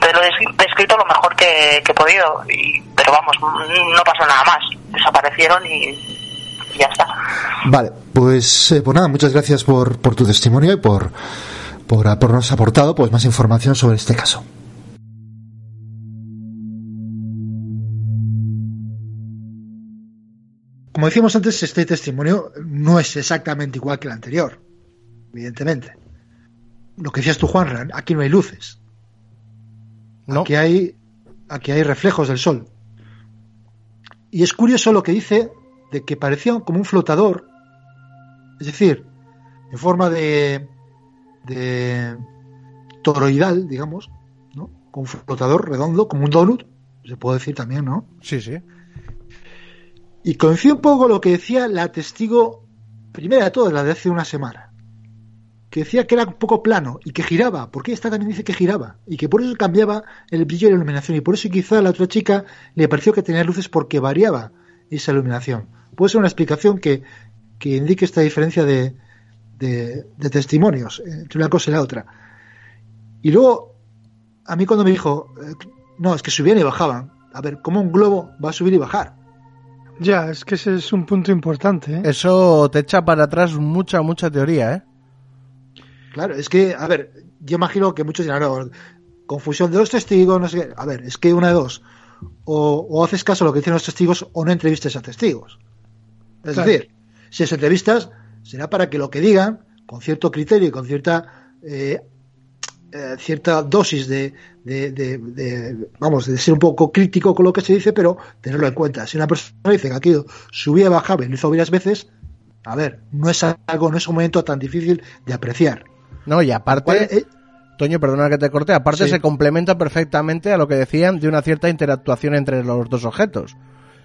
H: te lo he des- descrito lo mejor que, que he podido. Y, pero vamos, no pasó nada más. Desaparecieron y, y ya está.
F: Vale, pues, eh, pues nada, muchas gracias por, por tu testimonio y por, por habernos aportado pues más información sobre este caso.
C: Como decíamos antes, este testimonio no es exactamente igual que el anterior, evidentemente. Lo que decías tú, Juan, aquí no hay luces.
B: No.
C: Aquí hay, aquí hay reflejos del sol. Y es curioso lo que dice de que parecía como un flotador, es decir, en forma de, de toroidal, digamos, ¿no? Como un flotador redondo, como un donut, se puede decir también, ¿no?
B: Sí, sí.
C: Y coincide un poco lo que decía la testigo primera de todas, la de hace una semana. Que decía que era un poco plano y que giraba, porque esta también dice que giraba, y que por eso cambiaba el brillo y la iluminación, y por eso quizá a la otra chica le pareció que tenía luces porque variaba esa iluminación. Puede ser una explicación que, que indique esta diferencia de, de, de testimonios entre una cosa y la otra. Y luego, a mí cuando me dijo, eh, no, es que subían y bajaban. A ver, ¿cómo un globo va a subir y bajar?
D: Ya, es que ese es un punto importante. ¿eh?
B: Eso te echa para atrás mucha, mucha teoría, ¿eh?
C: Claro, es que, a ver, yo imagino que muchos dirán, no, confusión de los testigos, no sé qué. A ver, es que una de dos. O, o haces caso a lo que dicen los testigos o no entrevistes a testigos. Es
D: Claro.
C: decir, si os entrevistas, será para que lo que digan, con cierto criterio y con cierta eh, eh, cierta dosis de, de, de- de- vamos, de ser un poco crítico con lo que se dice, pero tenerlo en cuenta. Si una persona dice que aquí subía, bajaba y lo hizo varias veces, a ver, no es algo, no es un momento tan difícil de apreciar.
B: No, y aparte,
C: ¿Cuál- eh,
B: Toño, perdona que te corte, aparte
C: Sí.
B: se complementa perfectamente a lo que decían de una cierta interactuación entre los dos objetos.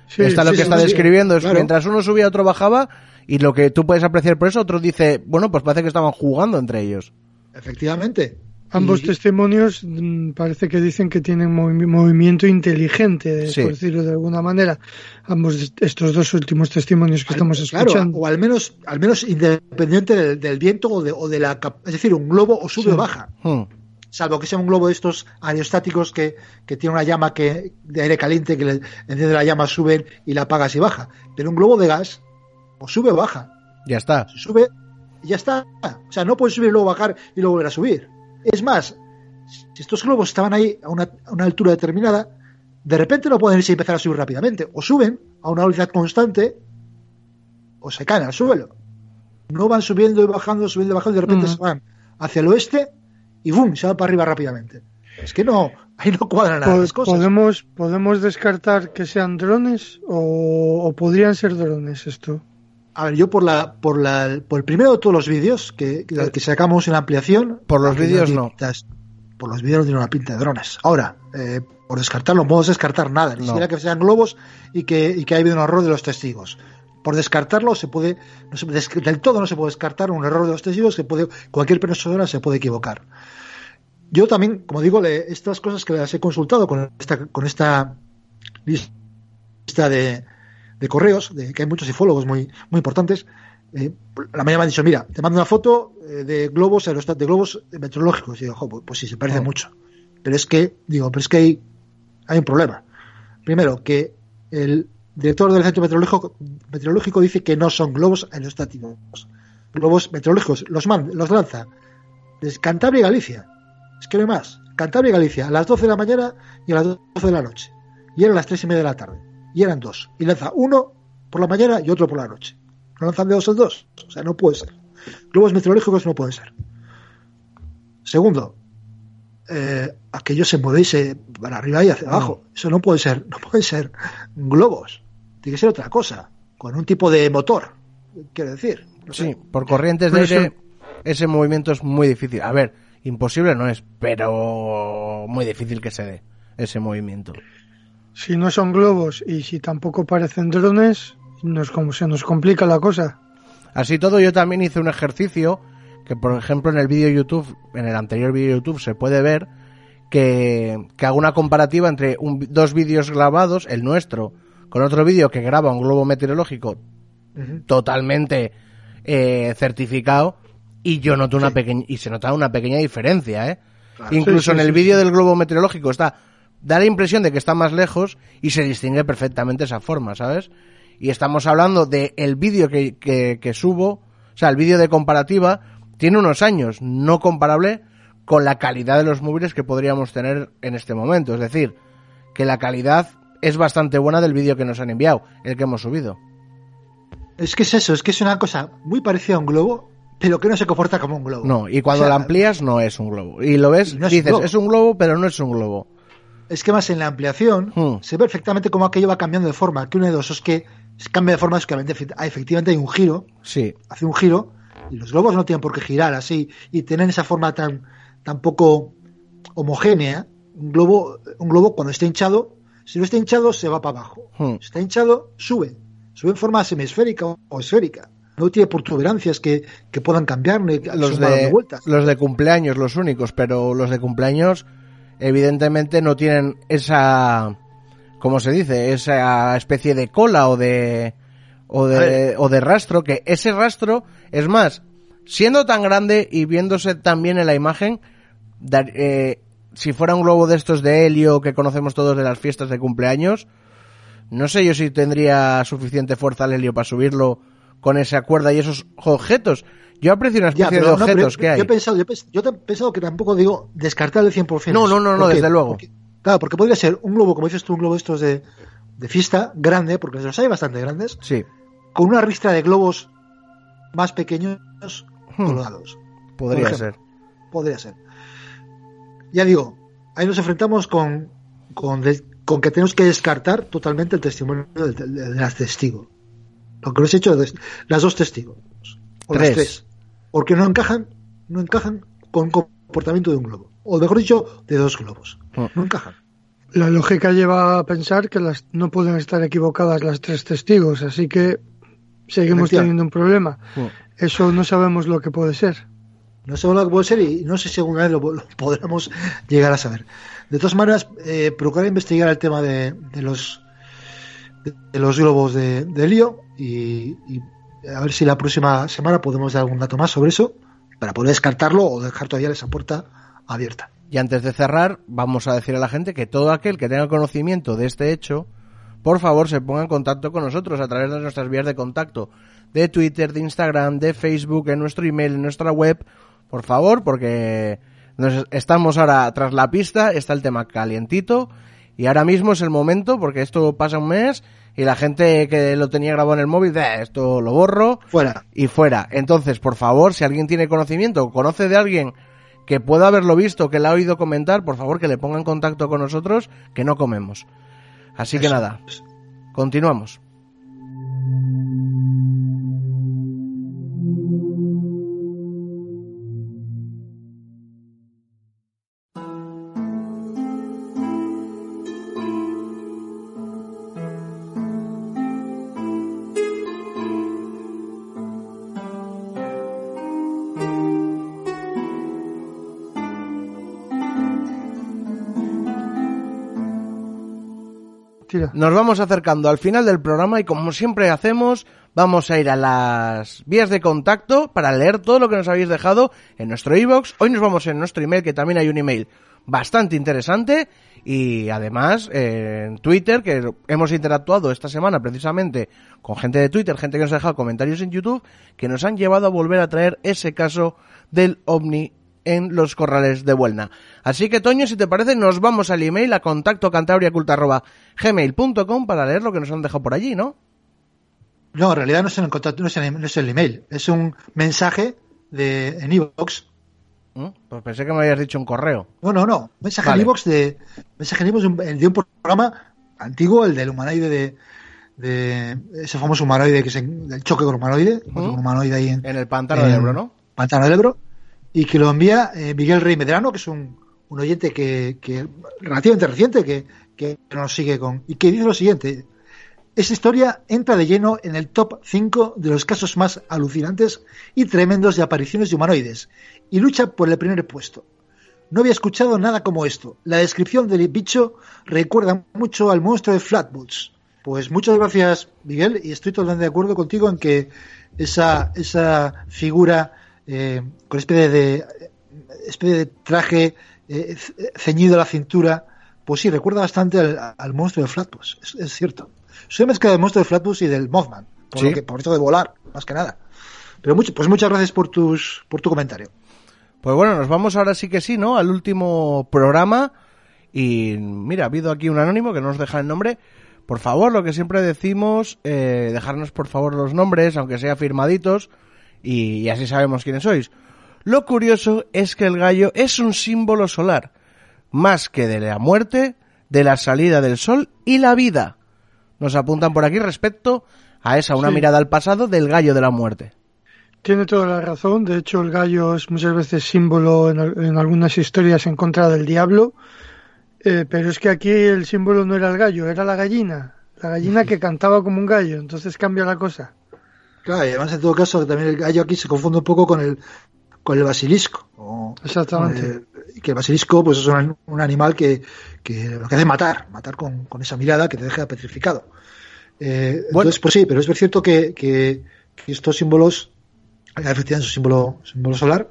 D: Sí,
B: Está lo
C: sí,
B: que está describiendo es
C: claro.
B: mientras uno subía, otro bajaba, y lo que tú puedes apreciar por eso, otro dice, bueno, pues parece que estaban jugando entre ellos.
C: Efectivamente.
D: Ambos
C: Y-
D: testimonios mm, parece que dicen que tienen movi- movimiento inteligente,
B: Sí.
D: por decirlo de alguna manera. Ambos est- estos dos últimos testimonios que estamos
C: Claro,
D: escuchando.
C: o al menos, al menos independiente del, del viento o de, o de la, es decir, un globo o sube
D: Sí.
C: o baja.
B: Hmm.
C: salvo que sea un globo de estos aerostáticos que, que tiene una llama que de aire caliente que le enciende la llama, sube y la apagas y baja. Pero un globo de gas, o sube o baja.
B: Ya está.
C: Si sube, y ya está. O sea, no puedes subir y luego bajar y luego volver a subir. Es más, si estos globos estaban ahí a una, a una altura determinada, de repente no pueden irse y empezar a subir rápidamente. O suben a una velocidad constante, o se caen al suelo. No van subiendo y bajando, subiendo y bajando, y de repente
D: Ujú.
C: se van hacia el oeste y ¡boom! se van para arriba rápidamente. Es que no, ahí no cuadran nada las cosas.
D: ¿Podemos, ¿Podemos descartar que sean drones o, o podrían ser drones esto?
C: A ver, yo por la, por la, por el primero de todos los vídeos que, que, que sacamos en la ampliación.
B: Por los vídeos no.
C: pintas- por los vídeos no tiene una pinta de drones. Ahora, eh, por descartarlo, no podemos descartar nada, ni
B: No.
C: siquiera que sean globos y que, y que haya habido un error de los testigos. Por descartarlo se puede, no se, del todo no se puede descartar un error de los testigos que puede, cualquier persona se puede equivocar. Yo también, como digo, le- estas cosas que las he consultado con esta, con esta lista de, de correos, de que hay muchos ufólogos muy, muy importantes, eh, la mañana me han dicho, mira, te mando una foto eh, de globos de globos meteorológicos. Y digo, "Jo, pues, pues sí, se parece mucho. Pero es que, digo, pero es que hay, hay un problema. Primero, que el director del centro meteorológico, meteorológico dice que no son globos aerostáticos, globos meteorológicos, los, man, los lanza desde Cantabria y Galicia. Es que no hay más. Cantabria y Galicia, a las 12 de la mañana y a las 12 de la noche. Y eran las 3 y media de la tarde. Y eran dos. Y lanza uno por la mañana y otro por la noche. No lanzan de dos en dos. O sea, no puede ser. Globos meteorológicos no pueden ser. Segundo, eh, aquello se mueve y se para arriba y hacia abajo. Eso no puede ser, no pueden ser globos. Tiene que ser otra cosa, con un tipo de motor, quiero decir. No sé.
B: Sí, por corrientes de aire ese movimiento es muy difícil. A ver, imposible no es, pero muy difícil que se dé ese movimiento.
D: Si no son globos y si tampoco parecen drones, nos, como se nos complica la cosa.
B: Así todo, yo también hice un ejercicio que, por ejemplo, en el vídeo YouTube, en el anterior vídeo YouTube, se puede ver que, que hago una comparativa entre un- dos vídeos grabados, el nuestro, con otro vídeo que graba un globo meteorológico totalmente eh, certificado y yo noto una pequeña y se nota una pequeña diferencia, ¿eh? Incluso
D: Sí, sí,
B: en el vídeo del globo meteorológico está da la impresión de que está más lejos y se distingue perfectamente esa forma, ¿sabes? Y estamos hablando de el vídeo que, que, que subo, o sea, el vídeo de comparativa tiene unos años, no comparable con la calidad de los móviles que podríamos tener en este momento. Es decir, que la calidad es bastante buena del vídeo que nos han enviado, el que hemos subido.
C: Es que es eso, es que es una cosa muy parecida a un globo, pero que no se comporta como un globo.
B: No, y cuando
C: O sea,
B: la amplías no es un globo. Y lo ves,
C: no es
B: dices, es un globo, pero no es un globo.
C: Es que más en la ampliación
B: Hmm.
C: se ve perfectamente cómo aquello va cambiando de forma. Que uno de dos es que cambia de forma, es que efectivamente hay- efectivamente hay un giro,
B: Sí,
C: hace un giro, y los globos no tienen por qué girar así y tener esa forma tan, tan poco homogénea. Un globo, un globo cuando está hinchado, si no está hinchado se va para abajo.
B: Hmm.
C: Si está hinchado, sube. Sube en forma semisférica o, esférica. No tiene protuberancias que, que puedan cambiar
B: los
C: suman
B: de,
C: vueltas.
B: los de cumpleaños, los únicos, pero los de cumpleaños evidentemente no tienen esa, ¿cómo se dice? Esa especie de cola o de, o de, o de rastro, que ese rastro, es más, siendo tan grande y viéndose tan bien en la imagen, dar- eh, si fuera un globo de estos de helio que conocemos todos de las fiestas de cumpleaños, no sé yo si tendría suficiente fuerza el helio para subirlo con esa cuerda y esos objetos. Yo aprecio una
C: Ya,
B: especie
C: pero
B: de
C: no,
B: objetos que
C: yo
B: hay.
C: he pensado, yo, he pens- yo he pensado que tampoco digo descartar el 100%.
B: No, no, no, no, desde luego.
C: Porque- claro, porque podría ser un globo, como dices tú, un globo de estos de, de fiesta, grande, porque los hay bastante grandes,
B: Sí,
C: con una ristra de globos más pequeños
B: Hmm. podría ser.
C: Podría ser. Ya digo, ahí nos enfrentamos con, con, de- con que tenemos que descartar totalmente el testimonio de las testigos. Lo que nos he hecho las dos testigos. O
B: Tres.
C: las tres. Porque no encajan, no encajan con el comportamiento de un globo. O mejor dicho, de dos globos.
B: Hmm.
C: No encajan.
D: La lógica lleva a pensar que las, no pueden estar equivocadas las tres testigos, así que seguimos teniendo un problema.
B: Hmm.
D: Eso no sabemos lo que puede ser.
C: No sé lo que puede ser y no sé si alguna vez lo, lo podremos llegar a saber. De todas maneras, eh, procurar investigar el tema de, de los de, de los globos de, de helio y, y a ver si la próxima semana podemos dar algún dato más sobre eso para poder descartarlo o dejar todavía esa puerta abierta.
B: Y antes de cerrar, vamos a decir a la gente que todo aquel que tenga conocimiento de este hecho, por favor se ponga en contacto con nosotros a través de nuestras vías de contacto, de Twitter, de Instagram, de Facebook, en nuestro email, en nuestra web, por favor, porque nos estamos ahora tras la pista, está el tema calientito y ahora mismo es el momento porque esto pasa un mes y la gente que lo tenía grabado en el móvil, "Eh, esto lo borro,
C: Fuera.
B: y fuera. Entonces, por favor, si alguien tiene conocimiento o conoce de alguien que pueda haberlo visto, que le ha oído comentar, por favor que le ponga en contacto con nosotros, que no comemos. Así que nada, continuamos. Nos vamos acercando al final del programa y como siempre hacemos, vamos a ir a las vías de contacto para leer todo lo que nos habéis dejado en nuestro iBox. Hoy nos vamos en nuestro email, que también hay un email bastante interesante y además en Twitter, que hemos interactuado esta semana precisamente con gente de Twitter, gente que nos ha dejado comentarios en YouTube, que nos han llevado a volver a traer ese caso del ovni en los corrales de Buelna. Así que, Toño, si te parece, nos vamos al email a contacto gmail.com para leer lo que nos han dejado por allí, ¿no?
C: No, en realidad no es el contacto, no es el, no es el email, es un mensaje de en iVoox.
B: ¿Mm? Pues pensé que me habías dicho un correo.
C: No, no, no. Mensaje
B: Vale.
C: en iVoox de, mensaje en iVoox de, un- de un programa antiguo, el del humanoide de, de ese famoso humanoide que es del choque con humanoide, otro humanoide ahí en
B: En el pantano del
C: en
B: Ebro, ¿no?
C: Pantano del Ebro, y que lo envía eh, Miguel Rey Medrano, que es un, un oyente que, relativamente reciente, que, que nos sigue con, y que dice lo siguiente. Esta historia entra de lleno en el top 5 de los casos más alucinantes y tremendos de apariciones de humanoides, y lucha por el primer puesto. No había escuchado nada como esto. La descripción del bicho recuerda mucho al monstruo de Flatwoods. Pues muchas gracias, Miguel, y estoy totalmente de acuerdo contigo en que esa, esa figura eh, con especie de, especie de traje eh, ce- ceñido a la cintura, pues sí, recuerda bastante al, al monstruo de Flatbush, es, es cierto. Soy mezcla del monstruo de Flatbush y del Mothman, por,
B: Sí.
C: lo que, por esto de volar, más que nada. Pero mucho, pues muchas gracias por tus por tu comentario.
B: Pues bueno, nos vamos ahora sí que sí, ¿no? Al último programa. Y mira, ha habido aquí un anónimo que no nos deja el nombre. Por favor, lo que siempre decimos, eh, dejarnos por favor los nombres, aunque sea firmaditos, y, y así sabemos quiénes sois. Lo curioso es que el gallo es un símbolo solar, más que de la muerte, de la salida del sol y la vida. Nos apuntan por aquí respecto a esa, una
D: Sí.
B: mirada al pasado del gallo de la muerte.
D: Tiene toda la razón. De hecho, el gallo es muchas veces símbolo en algunas historias en contra del diablo. Eh, pero es que aquí el símbolo no era el gallo, era la gallina. La gallina que cantaba como un gallo. Entonces cambia la cosa.
C: Claro, y además en todo caso también el gallo aquí se confunde un poco con el con el basilisco. o-
D: Exactamente.
C: eh, que el basilisco pues es un, un animal que, que lo que hace es matar, matar con, con esa mirada que te deja petrificado. Eh,
B: Bueno.
C: Entonces, pues sí, pero es cierto que, que, que estos símbolos, eh, efectivamente, es un símbolo, símbolo solar.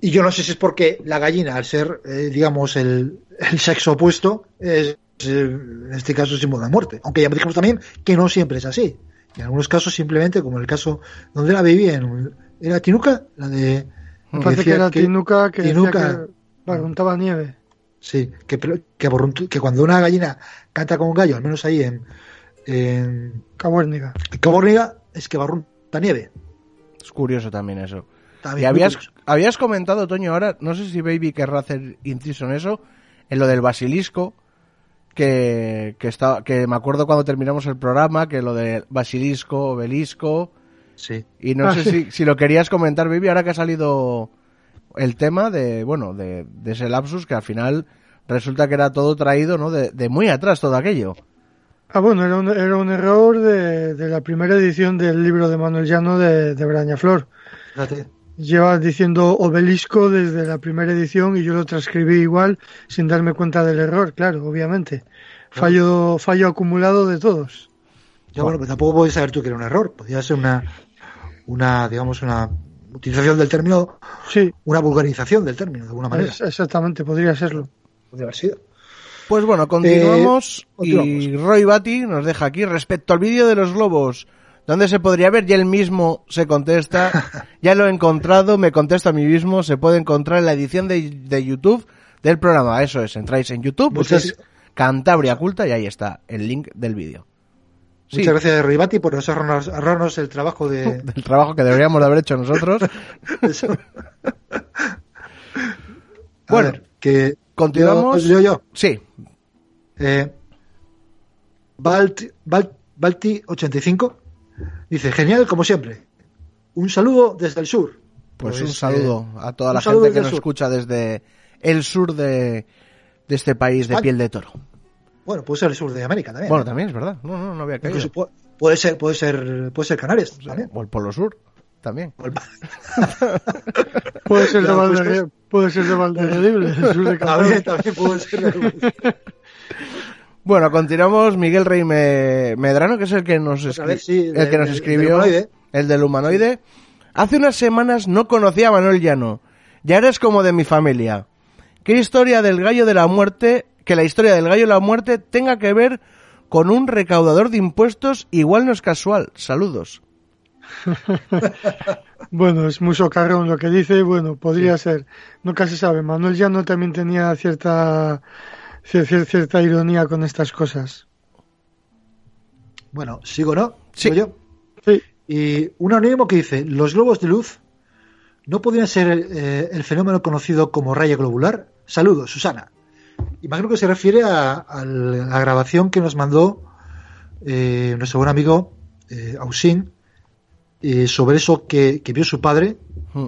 C: Y yo no sé si es porque la gallina, al ser, eh, digamos, el, el sexo opuesto, es, eh, en este caso, símbolo de muerte. Aunque ya dijimos también que no siempre es así. En algunos casos, simplemente, como en el caso donde la vivía, en, ¿era Tinuca? La de.
D: Me
C: que
D: parece que
C: decía
D: era Tinuca que decía
C: Tinuca-
D: que barruntaba nieve.
C: Sí, que, que, que cuando una gallina canta como un gallo, al menos ahí en, en
D: Cabuérniga.
C: Caborniga, es que barrunta nieve.
B: Es curioso también eso.
C: También
B: Y habías,
C: curioso.
B: habías comentado, Toño, ahora, no sé si Baby querrá hacer inciso en eso, en lo del basilisco, que, que, está, que me acuerdo cuando terminamos el programa, que lo de basilisco, obelisco,
C: Sí.
B: y no
D: Ah,
B: sé
D: sí.
B: si, si lo querías comentar, Baby, ahora que ha salido el tema de, bueno, de, de ese lapsus, que al final resulta que era todo traído, ¿no? De, de muy atrás todo aquello.
D: Ah, bueno, era un, era un error de, de la primera edición del libro de Manuel Llano de, de Brañaflor.
C: Fíjate.
D: Lleva diciendo obelisco desde la primera edición y yo lo transcribí igual sin darme cuenta del error, claro, obviamente. Fallo, fallo acumulado de todos.
C: Ya, bueno, pues tampoco podías saber tú que era un error. Podía ser una, una, digamos, una utilización del término,
D: Sí,
C: una vulgarización del término, de alguna manera.
D: es- exactamente, podría serlo.
C: Podría haber sido.
B: Pues bueno, continuamos,
C: Eh,
B: y
C: continuamos.
B: Roy Batty nos deja aquí respecto al vídeo de los globos. ¿Dónde se podría ver? Y él mismo se contesta. ya lo he encontrado, me contesto a mí mismo. Se puede encontrar en la edición de, de YouTube del programa. Eso es, entráis en YouTube, buscáis Cantabria Culta y ahí está el link del vídeo. Sí,
C: Muchas gracias, Ribati, por nos ahorrarnos, ahorrarnos el trabajo de.
B: del trabajo que deberíamos de haber hecho nosotros. Bueno,
C: ver, que.
B: continuamos.
C: Yo, yo,
B: Sí,
C: Eh, Balt, Balt- Balti85 dice: Genial, como siempre. Un saludo desde el sur.
B: pues,
C: Pues,
B: un saludo a toda la gente que nos
C: sur.
B: escucha desde el sur de, de este país de
C: España.
B: piel de toro.
C: Bueno, puede ser el sur de América también.
B: Bueno,
C: ¿no?
B: también es verdad. No, no, no había caído.
C: Incluso puede ser, puede ser, puede ser Canarias también.
B: O el Polo Sur, también.
C: O el-
D: Puede ser de
C: pues,
D: Valderre- puede ser de Valderredible, el sur de
C: También,
D: Cantabria.
C: también puede ser.
B: Bueno, continuamos. Miguel Rey Me- Medrano, que es el que nos,
C: Otra
B: escri-
C: vez, sí,
B: el
C: del-
B: que nos escribió,
C: del humanoide.
B: el del humanoide. Hace unas semanas no conocía a Manuel Llano. Ya eres como de mi familia. ¿Qué historia del gallo de la muerte, que la historia del gallo de la muerte tenga que ver con un recaudador de impuestos igual no es casual? Saludos.
D: bueno, es muy socarrón lo que dice, bueno, podría ser, nunca se sabe. Manuel Llano también tenía cierta, cierta, cierta ironía con estas cosas.
C: Bueno, ¿sigo no?
B: Sí.
C: yo?
D: Sí.
C: Y un anónimo que dice, los globos de luz no podrían ser eh, el fenómeno conocido como raya globular. Saludos, Susana. Imagino que se refiere a, a la grabación que nos mandó eh, nuestro buen amigo eh, Ausín eh, sobre eso que, que, vio su padre
B: Hmm.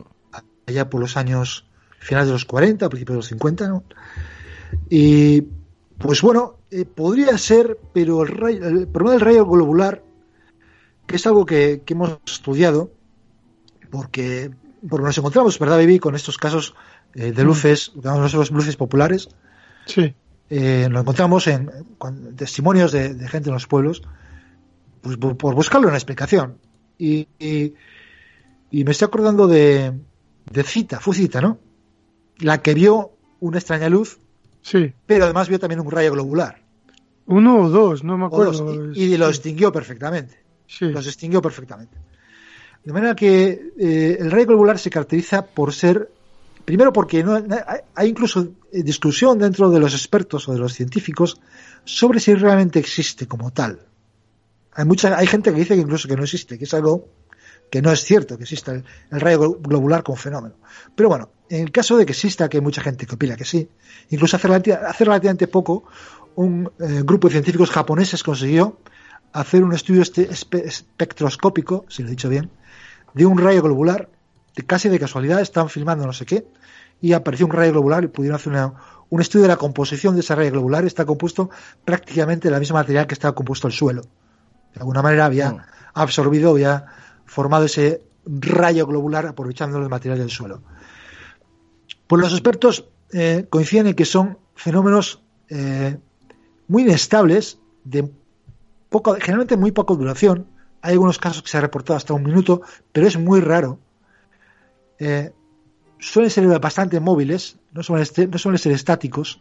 C: allá por los años finales de los 40, principios de los 50, ¿no? Y pues bueno, eh, podría ser, pero el, rayo, el, problema del rayo globular, que es algo que, que hemos estudiado, porque, porque, nos encontramos, ¿verdad, Baby? Con estos casos eh, de luces, digamos, los luces populares.
D: Sí.
C: Eh, lo encontramos en, en testimonios de, de, gente en los pueblos, pues por, por buscarle una explicación. Y, y, y, me estoy acordando de, de Cita, fue Cita, ¿no? La que vio una extraña luz,
D: sí.
C: pero además vio también un rayo globular.
D: Uno o dos, no me acuerdo.
C: Y, y, lo distinguió perfectamente.
D: Sí.
C: Los distinguió perfectamente. De manera que eh, el rayo globular se caracteriza por ser, primero porque no, hay incluso discusión dentro de los expertos o de los científicos sobre si realmente existe como tal. Hay mucha, hay gente que dice que incluso que no existe, que es algo que no es cierto que exista el, el rayo globular como fenómeno. Pero bueno, en el caso de que exista, que hay mucha gente que opina que sí, incluso hace, hace relativamente poco un eh, grupo de científicos japoneses consiguió hacer un estudio este, espe espectroscópico, si lo he dicho bien, de un rayo globular, de casi de casualidad, estaban filmando no sé qué, y apareció un rayo globular y pudieron hacer una, un estudio de la composición de ese rayo globular, está compuesto prácticamente de la misma material que estaba compuesto el suelo. De alguna manera había
B: Mm.
C: absorbido, había formado ese rayo globular aprovechando el material del suelo. Pues los expertos eh, coinciden en que son fenómenos eh, muy inestables, de poco, generalmente muy poca duración. Hay algunos casos que se ha reportado hasta un minuto, pero es muy raro. Eh, suelen ser bastante móviles, no suelen, no suelen ser estáticos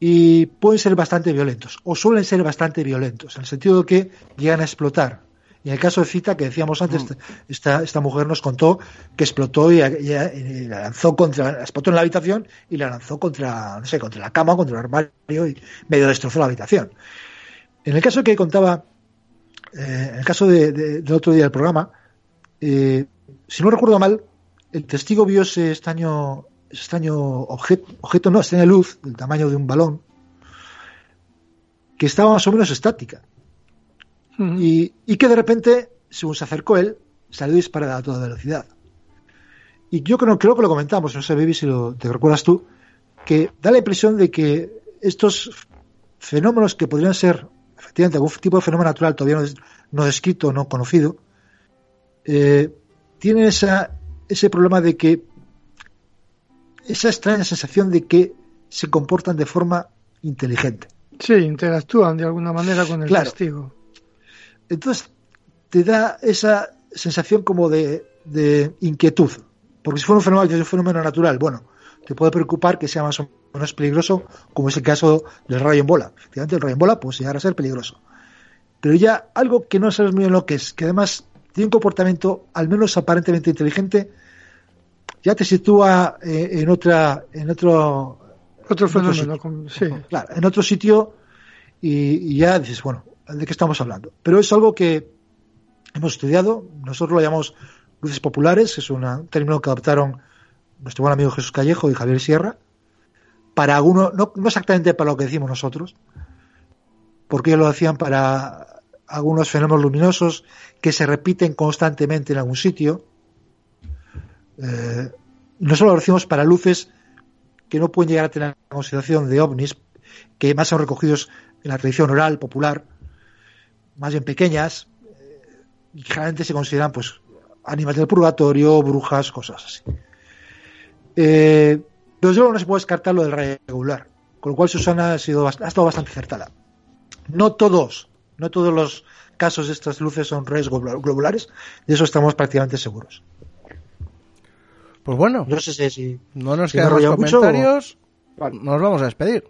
C: y pueden ser bastante violentos, o suelen ser bastante violentos, en el sentido de que llegan a explotar. Y en el caso de Cita, que decíamos antes, mm. esta, esta mujer nos contó que explotó y, y, y, la lanzó contra, explotó en la habitación y la lanzó contra, no sé, contra la cama, contra el armario y medio destrozó la habitación. En el caso que contaba, eh, en el caso de, de, del otro día del programa, eh, si no recuerdo mal, el testigo vio ese extraño, ese extraño objeto, objeto, no, extraña luz del tamaño de un balón, que estaba más o menos estática. Uh -huh. y, y, que de repente, según se acercó él, salió disparada a toda velocidad. Y yo creo, creo que lo comentamos, no sé, Baby, si lo, te recuerdas tú, que da la impresión de que estos fenómenos que podrían ser, efectivamente, algún tipo de fenómeno natural todavía no, no descrito, no conocido, eh, tienen esa, ese problema de que esa extraña sensación de que se comportan de forma inteligente.
D: Sí, interactúan de alguna manera con el
C: claro.
D: testigo.
C: Entonces te da esa sensación como de, de, inquietud. Porque si fuera un fenómeno, un fenómeno natural, bueno, te puede preocupar que sea más o menos peligroso, como es el caso del rayo en bola. Efectivamente, el rayo en bola puede llegar a ser peligroso. Pero ya algo que no sabes muy bien lo que es, que además tiene un comportamiento al menos aparentemente inteligente, ya te sitúa eh, en otra, en otro,
D: otro fenómeno,
C: otro
D: sí.
C: Claro, en otro sitio y, y, ya dices, bueno, ¿de qué estamos hablando? Pero es algo que hemos estudiado, nosotros lo llamamos luces populares, es un término que adoptaron nuestro buen amigo Jesús Callejo y Javier Sierra, para algunos, no, no exactamente para lo que decimos nosotros, porque ellos lo hacían para algunos fenómenos luminosos que se repiten constantemente en algún sitio. Eh, nosotros lo decimos para luces que no pueden llegar a tener la consideración de ovnis, que más son recogidos en la tradición oral, popular, más bien pequeñas, eh, y generalmente se consideran pues animales del purgatorio, brujas, cosas así. Eh, pero luego no se puede descartar lo del rayo regular, con lo cual Susana ha, sido, ha estado bastante acertada. No todos, no todos los casos de estas luces son rayos globulares, de eso estamos prácticamente seguros.
B: Pues bueno,
C: No sé si... si-
B: no nos
C: si
B: quedan
C: o-
B: comentarios. Nos vamos a despedir.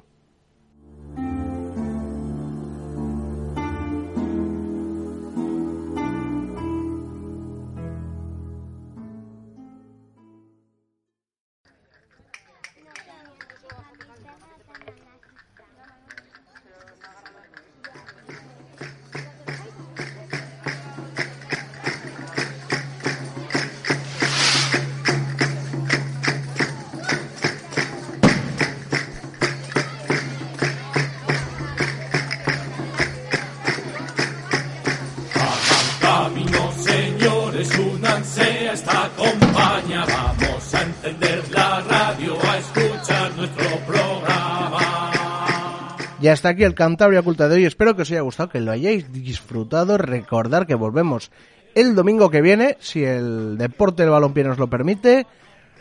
B: Hasta aquí el Cantabria Oculta de hoy. Espero que os haya gustado, que lo hayáis disfrutado. Recordar que volvemos el domingo que viene, si el deporte del balompié nos lo permite,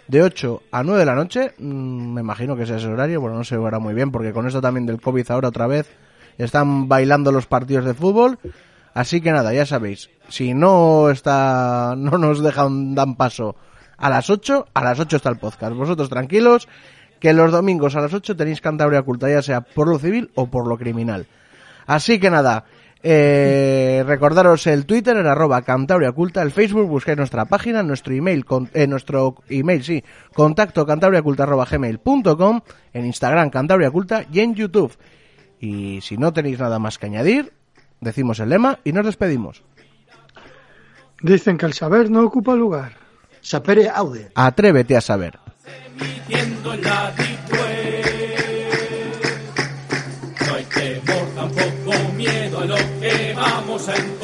B: de 8 a 9 de la noche. Mm, me imagino que ese es el horario, bueno, no se verá muy bien, porque con esto también del COVID ahora otra vez están bailando los partidos de fútbol. Así que nada, ya sabéis, si no está, no nos dejan, dan paso a las 8, a las 8 está el podcast. Vosotros tranquilos, que los domingos a las 8 tenéis Cantabria Oculta, ya sea por lo civil o por lo criminal. Así que nada, eh, recordaros el Twitter en arroba Cantabria Oculta, el Facebook buscáis nuestra página, nuestro email, con, eh, nuestro email, sí, contacto cantabriaculta arroba gmail.com, en Instagram Cantabria Oculta y en YouTube. Y si no tenéis nada más que añadir, decimos el lema y nos despedimos.
D: Dicen que el saber no ocupa lugar.
C: Sapere aude.
B: Atrévete a saber.
I: Emitiendo en la web. No hay temor, tampoco miedo a lo que vamos a encontrar.